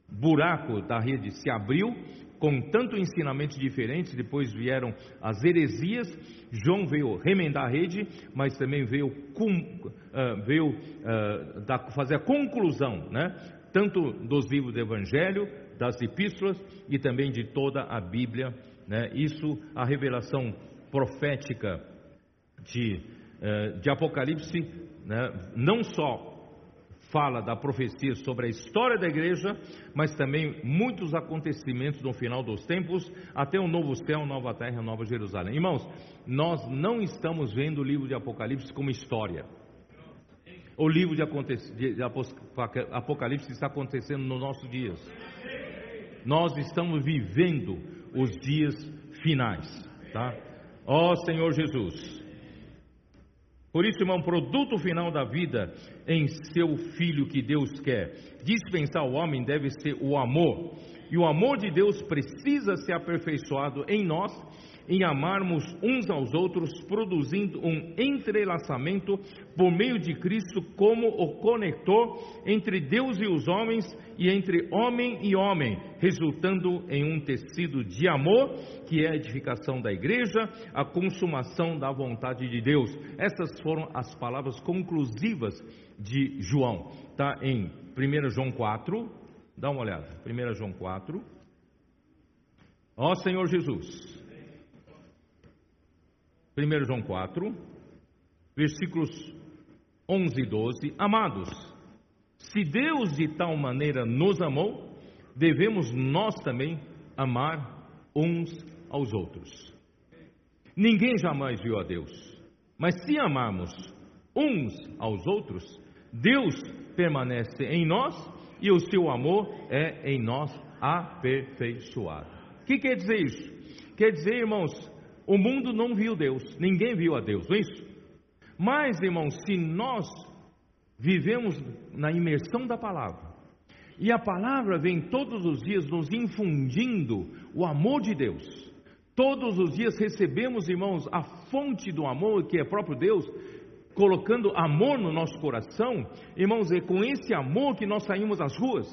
buraco da rede se abriu, com tanto ensinamentos diferentes, depois vieram as heresias, João veio remendar a rede, mas também veio, uh, veio da, fazer a conclusão, né? Tanto dos livros do Evangelho, das epístolas e também de toda a Bíblia. Né? Isso, a revelação profética de, uh, de Apocalipse né, não só fala da profecia sobre a história da igreja, mas também muitos acontecimentos no final dos tempos, até o novo céu, nova terra, nova Jerusalém. Irmãos, nós não estamos vendo o livro de Apocalipse como história. O livro de, Apocalipse está acontecendo nos nossos dias. Nós estamos vivendo os dias finais, tá? Ó Senhor Jesus, por isso, irmão, produto final da vida em seu filho que Deus quer dispensar ao homem deve ser o amor. E o amor de Deus precisa ser aperfeiçoado em nós em amarmos uns aos outros, produzindo um entrelaçamento por meio de Cristo como o conector entre Deus e os homens e entre homem e homem, resultando em um tecido de amor, que é a edificação da igreja, a consumação da vontade de Deus. Essas foram as palavras conclusivas de João. Está em 1 João 4, dá uma olhada, 1 João 4. Ó Senhor Jesus, 1 João 4, versículos 11 e 12. Amados, se Deus de tal maneira nos amou, devemos nós também amar uns aos outros. Ninguém jamais viu a Deus, mas se amarmos uns aos outros, Deus permanece em nós e o seu amor é em nós aperfeiçoado. O que quer dizer isso? Quer dizer, irmãos, o mundo não viu Deus, ninguém viu a Deus, não é isso? Mas, irmãos, se nós vivemos na imersão da palavra, e a palavra vem todos os dias nos infundindo o amor de Deus, todos os dias recebemos, irmãos, a fonte do amor, que é próprio Deus, colocando amor no nosso coração, irmãos, é com esse amor que nós saímos às ruas.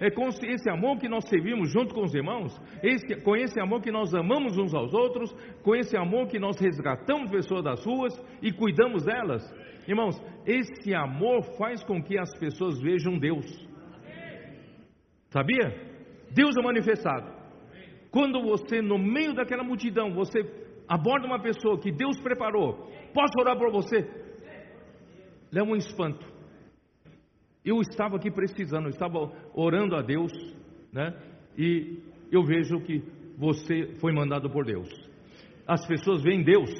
É com esse amor que nós servimos junto com os irmãos, esse, com esse amor que nós amamos uns aos outros, com esse amor que nós resgatamos pessoas das ruas e cuidamos delas. Irmãos, esse amor faz com que as pessoas vejam Deus. Sabia? Deus é manifestado. Quando você, no meio daquela multidão, você aborda uma pessoa que Deus preparou, posso orar por você? Leva um espanto. Eu estava aqui precisando, eu estava orando a Deus, né? E eu vejo que você foi mandado por Deus. As pessoas veem Deus.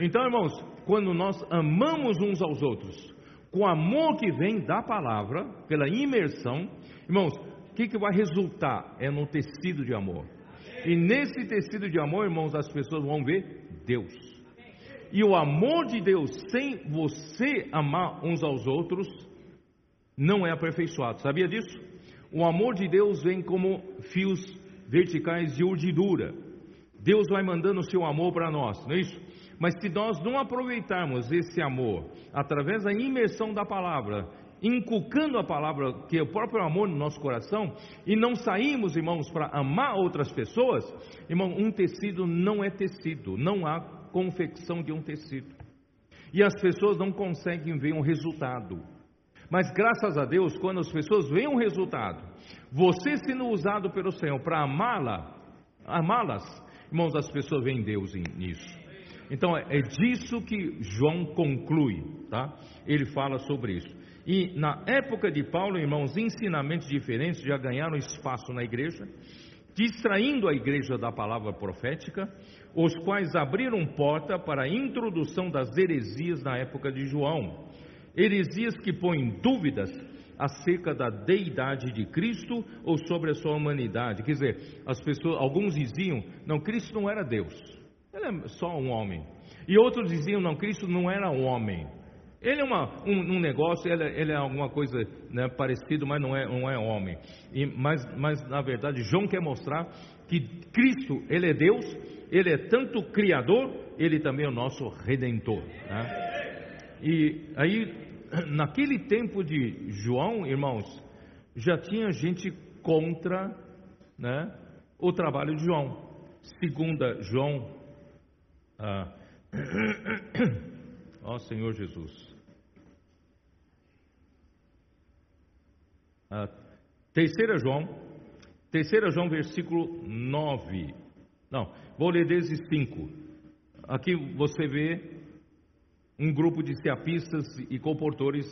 Então, irmãos, quando nós amamos uns aos outros, com o amor que vem da palavra, pela imersão, irmãos, o que, que vai resultar? É no tecido de amor. E nesse tecido de amor, irmãos, as pessoas vão ver Deus. E o amor de Deus, sem você amar uns aos outros, não é aperfeiçoado. Sabia disso? O amor de Deus vem como fios verticais de urdidura. Deus vai mandando o seu amor para nós, não é isso? Mas se nós não aproveitarmos esse amor através da imersão da palavra, inculcando a palavra, que é o próprio amor no nosso coração, e não saímos, irmãos, para amar outras pessoas, irmão, um tecido não é tecido, não há confecção de um tecido. E as pessoas não conseguem ver um resultado. Mas graças a Deus, quando as pessoas veem um resultado, você sendo usado pelo Senhor para amá-la, amá-las, irmãos, as pessoas veem Deus nisso. Então é, é disso que João conclui, tá? Ele fala sobre isso. E na época de Paulo, irmãos, ensinamentos diferentes já ganharam espaço na igreja, distraindo a igreja da palavra profética, os quais abriram porta para a introdução das heresias na época de João heresias que põem dúvidas acerca da deidade de Cristo ou sobre a sua humanidade. Quer dizer, as pessoas, alguns diziam, não, Cristo não era Deus, ele é só um homem. E outros diziam, não, Cristo não era um homem. Ele é uma, um, um, negócio, ele, ele, é alguma coisa né, parecido, mas não é, não é homem. E, mas, mas, na verdade, João quer mostrar que Cristo, ele é Deus, ele é tanto Criador, ele também é o nosso Redentor. Né? E aí, naquele tempo de João, irmãos, já tinha gente contra né, o trabalho de João. Segunda João, ah, ó Senhor Jesus. Ah, terceira João, terceira João, versículo 9. Não, vou ler desde 5. Aqui você vê um grupo de seapistas e comportores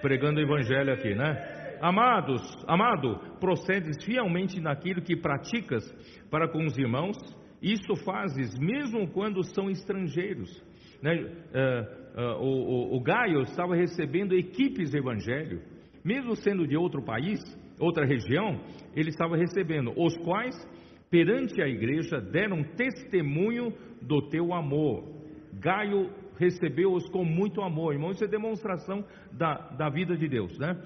pregando o evangelho aqui, né? Amados, amado, procedes fielmente naquilo que praticas para com os irmãos, isso fazes mesmo quando são estrangeiros. Né? Uh, uh, o, o, o Gaio estava recebendo equipes de evangelho, mesmo sendo de outro país, outra região, ele estava recebendo, os quais, perante a igreja, deram testemunho do teu amor. Gaio recebeu-os com muito amor. Irmão, isso é demonstração da, da vida de Deus, né?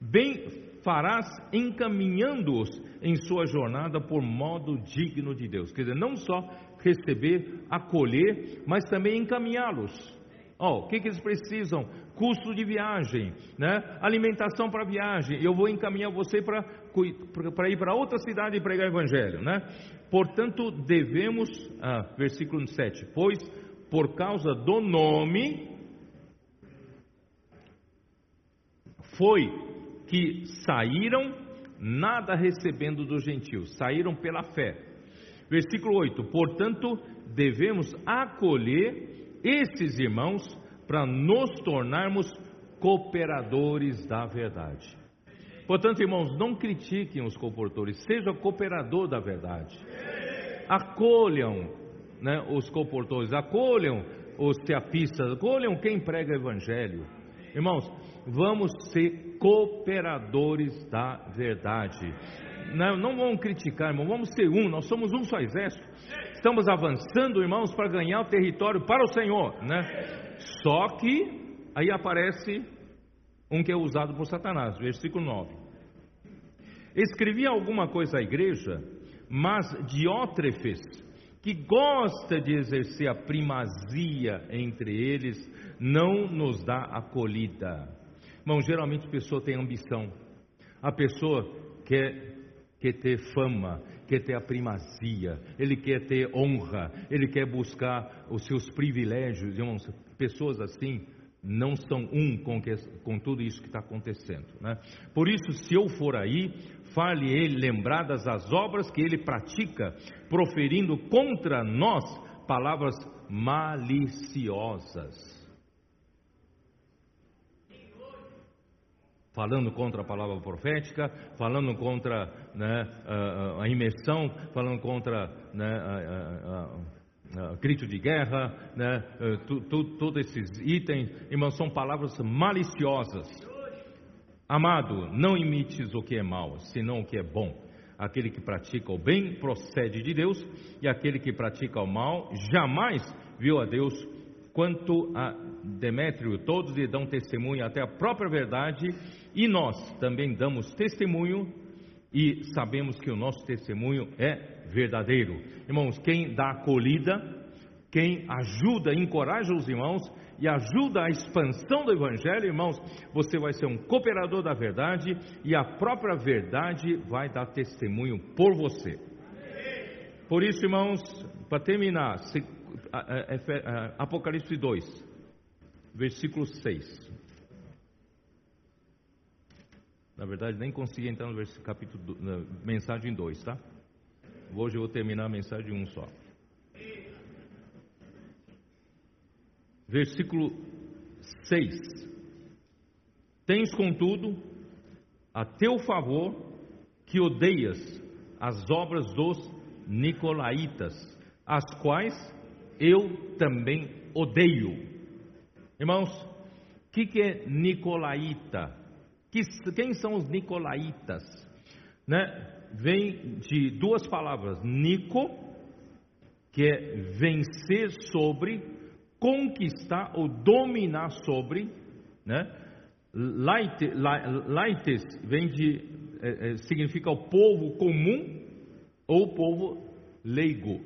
Bem farás encaminhando-os em sua jornada por modo digno de Deus. Quer dizer, não só receber, acolher, mas também encaminhá-los. Oh, o que, que eles precisam? Custo de viagem, né? alimentação para viagem. Eu vou encaminhar você para ir para outra cidade e pregar o evangelho. Né? Portanto, devemos, ah, versículo 7, pois por causa do nome, foi que saíram, nada recebendo dos gentios, saíram pela fé. Versículo 8: Portanto, devemos acolher esses irmãos para nos tornarmos cooperadores da verdade. Portanto, irmãos, não critiquem os comportores, seja cooperador da verdade. Acolham né, os comportores, acolham os teapistas, escolham quem prega evangelho. Irmãos, vamos ser cooperadores da verdade. Não, não vamos criticar, irmão, vamos ser um, nós somos um só exército. Estamos avançando, irmãos, para ganhar o território para o Senhor, né? Só que aí aparece um que é usado por Satanás, versículo 9. Escrevi alguma coisa à igreja, mas Diótrefes, que gosta de exercer a primazia entre eles, não nos dá acolhida. Irmão, geralmente a pessoa tem ambição, a pessoa quer, quer ter fama, quer ter a primazia, ele quer ter honra, ele quer buscar os seus privilégios, irmãos. Pessoas assim não são um com, que, com tudo isso que está acontecendo. Né? Por isso, se eu for aí, fale ele lembradas as obras que ele pratica, proferindo contra nós palavras maliciosas. Falando contra a palavra profética, falando contra né, a, a, imersão, falando contra né, a, a, grito de guerra, né, todos esses itens, irmãos, são palavras maliciosas. Amado, não imites o que é mal, senão o que é bom. Aquele que pratica o bem procede de Deus, e aquele que pratica o mal jamais viu a Deus. Quanto a Demétrio, todos lhe dão testemunho até a própria verdade, e nós também damos testemunho e sabemos que o nosso testemunho é verdadeiro. Irmãos, quem dá acolhida, quem ajuda, encoraja os irmãos, e ajuda a expansão do Evangelho, irmãos, você vai ser um cooperador da verdade e a própria verdade vai dar testemunho por você. Por isso, irmãos, para terminar, Apocalipse 2, versículo 6. Na verdade, nem consegui entrar no capítulo, na mensagem 2, tá? Hoje eu vou terminar a mensagem 1 um só. Versículo 6. Tens, contudo, a teu favor que odeias as obras dos Nicolaitas, as quais eu também odeio. Irmãos, o que, que, é Nicolaita? Que, quem são os Nicolaitas? Né? Vem de duas palavras: Nico, que é vencer sobre, conquistar ou dominar sobre, né? Laites vem de é, é, significa o povo comum ou povo leigo.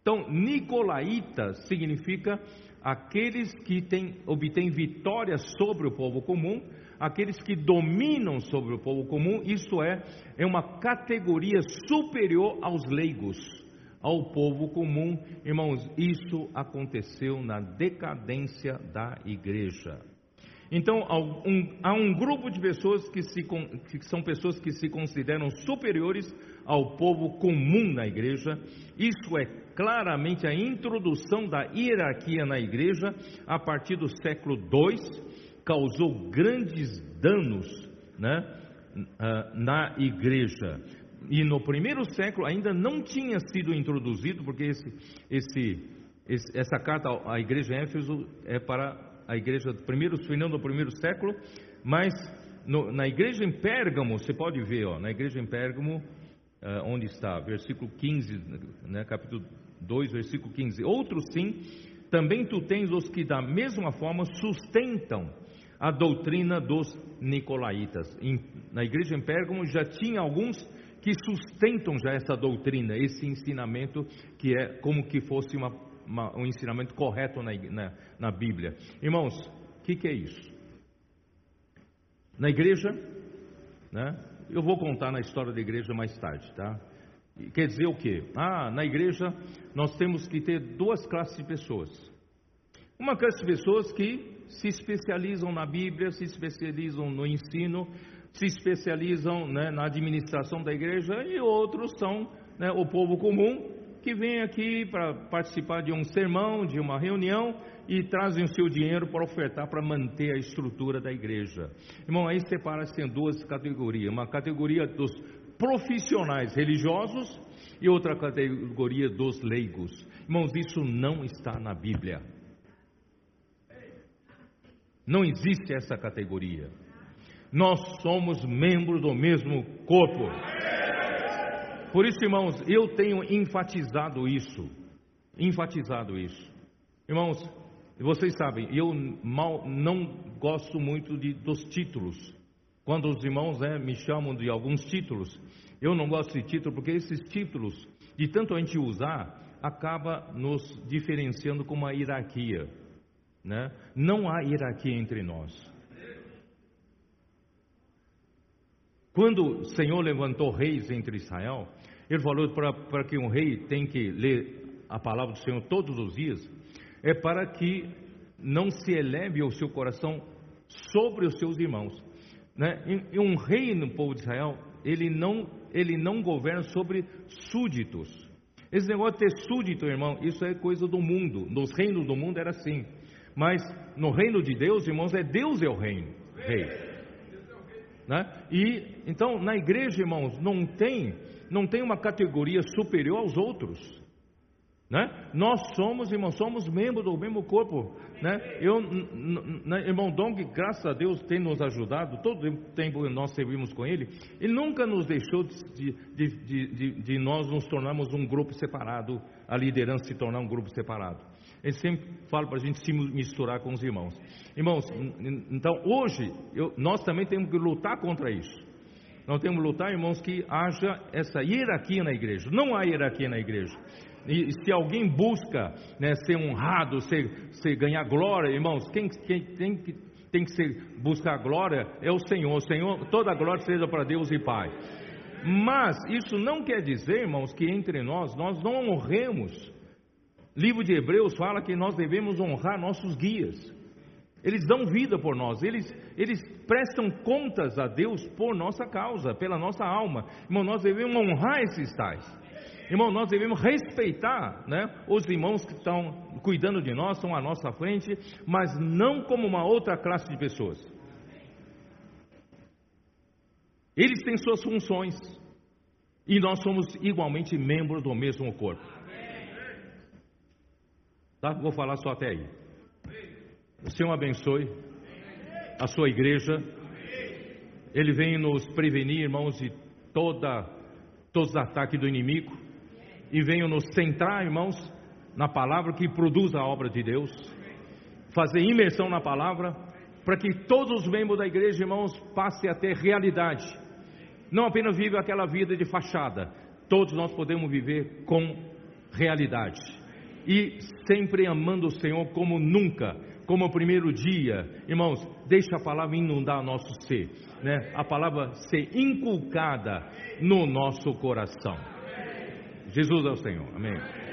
Então, Nicolaita significa aqueles que tem, obtêm vitória sobre o povo comum, aqueles que dominam sobre o povo comum, isso é, é uma categoria superior aos leigos ao povo comum. Irmãos, isso aconteceu na decadência da igreja. Então, há um, grupo de pessoas que, se, que são pessoas que se consideram superiores ao povo comum na igreja. Isso é claramente a introdução da hierarquia na igreja a partir do século II, causou grandes danos né, ah, na igreja e no primeiro século ainda não tinha sido introduzido, porque esse, esse, esse, essa carta à igreja de Éfeso é para a igreja do primeiro, final do primeiro século, mas no, na igreja em Pérgamo, você pode ver, ó, na igreja em Pérgamo, uh, onde está, versículo 15, né, capítulo 2, versículo 15. Outros sim, também tu tens os que da mesma forma sustentam a doutrina dos nicolaítas. Em, na igreja em Pérgamo já tinha alguns que sustentam já essa doutrina, esse ensinamento que é como que fosse uma, uma, um ensinamento correto na, na, na Bíblia. Irmãos, o que, que é isso? Na igreja, né? Eu vou contar na história da igreja mais tarde, tá? Quer dizer o quê? Ah, na igreja nós temos que ter duas classes de pessoas. Uma classe de pessoas que se especializam na Bíblia, se especializam no ensino, se especializam né, na administração da igreja e outros são né, o povo comum que vem aqui para participar de um sermão, de uma reunião e trazem o seu dinheiro para ofertar para manter a estrutura da igreja. Irmão, aí separa-se em duas categorias: uma categoria dos profissionais religiosos e outra categoria dos leigos. Irmãos, isso não está na Bíblia. Não existe essa categoria. Nós somos membros do mesmo corpo. Por isso, irmãos, eu tenho enfatizado isso. Enfatizado isso. Irmãos, vocês sabem, eu mal não gosto muito de, dos títulos. Quando os irmãos né, me chamam de alguns títulos, eu não gosto de título porque esses títulos, de tanto a gente usar, acaba nos diferenciando com uma hierarquia. Né? Não há hierarquia entre nós. Quando o Senhor levantou reis entre Israel, Ele falou para que um rei tem que ler a palavra do Senhor todos os dias, é para que não se eleve o seu coração sobre os seus irmãos. Né? E um rei no povo de Israel, ele não, ele não governa sobre súditos. Esse negócio de ter súdito, irmão, isso é coisa do mundo. Nos reinos do mundo era assim. Mas no reino de Deus, irmãos, é Deus é o reino, rei. Né? E então na igreja, irmãos, não tem, não tem uma categoria superior aos outros. Né? Nós somos, irmão, somos membros do mesmo corpo. Né? Eu, irmão Dong, graças a Deus, tem nos ajudado, todo o tempo que nós servimos com ele, ele nunca nos deixou de, de, de, de, nós nos tornarmos um grupo separado, a liderança se tornar um grupo separado. Ele sempre fala para a gente se misturar com os irmãos. Irmãos, então hoje eu, nós também temos que lutar contra isso. Nós temos que lutar, irmãos, que haja essa hierarquia na igreja. Não há hierarquia na igreja. E se alguém busca né, ser honrado, ser, ser, ganhar glória, irmãos, quem, quem tem que tem que ser, buscar glória é o Senhor. O Senhor, toda a glória seja para Deus e Pai. Mas isso não quer dizer, irmãos, que entre nós nós não honremos. Livro de Hebreus fala que nós devemos honrar nossos guias. Eles dão vida por nós, eles, eles prestam contas a Deus por nossa causa, pela nossa alma. Irmão, nós devemos honrar esses tais. Irmão, nós devemos respeitar né, os irmãos que estão cuidando de nós, estão à nossa frente, mas não como uma outra classe de pessoas. Eles têm suas funções e nós somos igualmente membros do mesmo corpo. Tá? Vou falar só até aí. O Senhor abençoe a sua igreja. Ele vem nos prevenir, irmãos, de toda, todos os ataques do inimigo e venham nos centrar, irmãos, na palavra que produz a obra de Deus, fazer imersão na palavra, para que todos os membros da igreja, irmãos, passem a ter realidade, não apenas vive aquela vida de fachada, todos nós podemos viver com realidade e sempre amando o Senhor como nunca, como o primeiro dia, irmãos, deixa a palavra inundar nosso ser, né? A palavra ser inculcada no nosso coração. Jesus é o Senhor. Amém.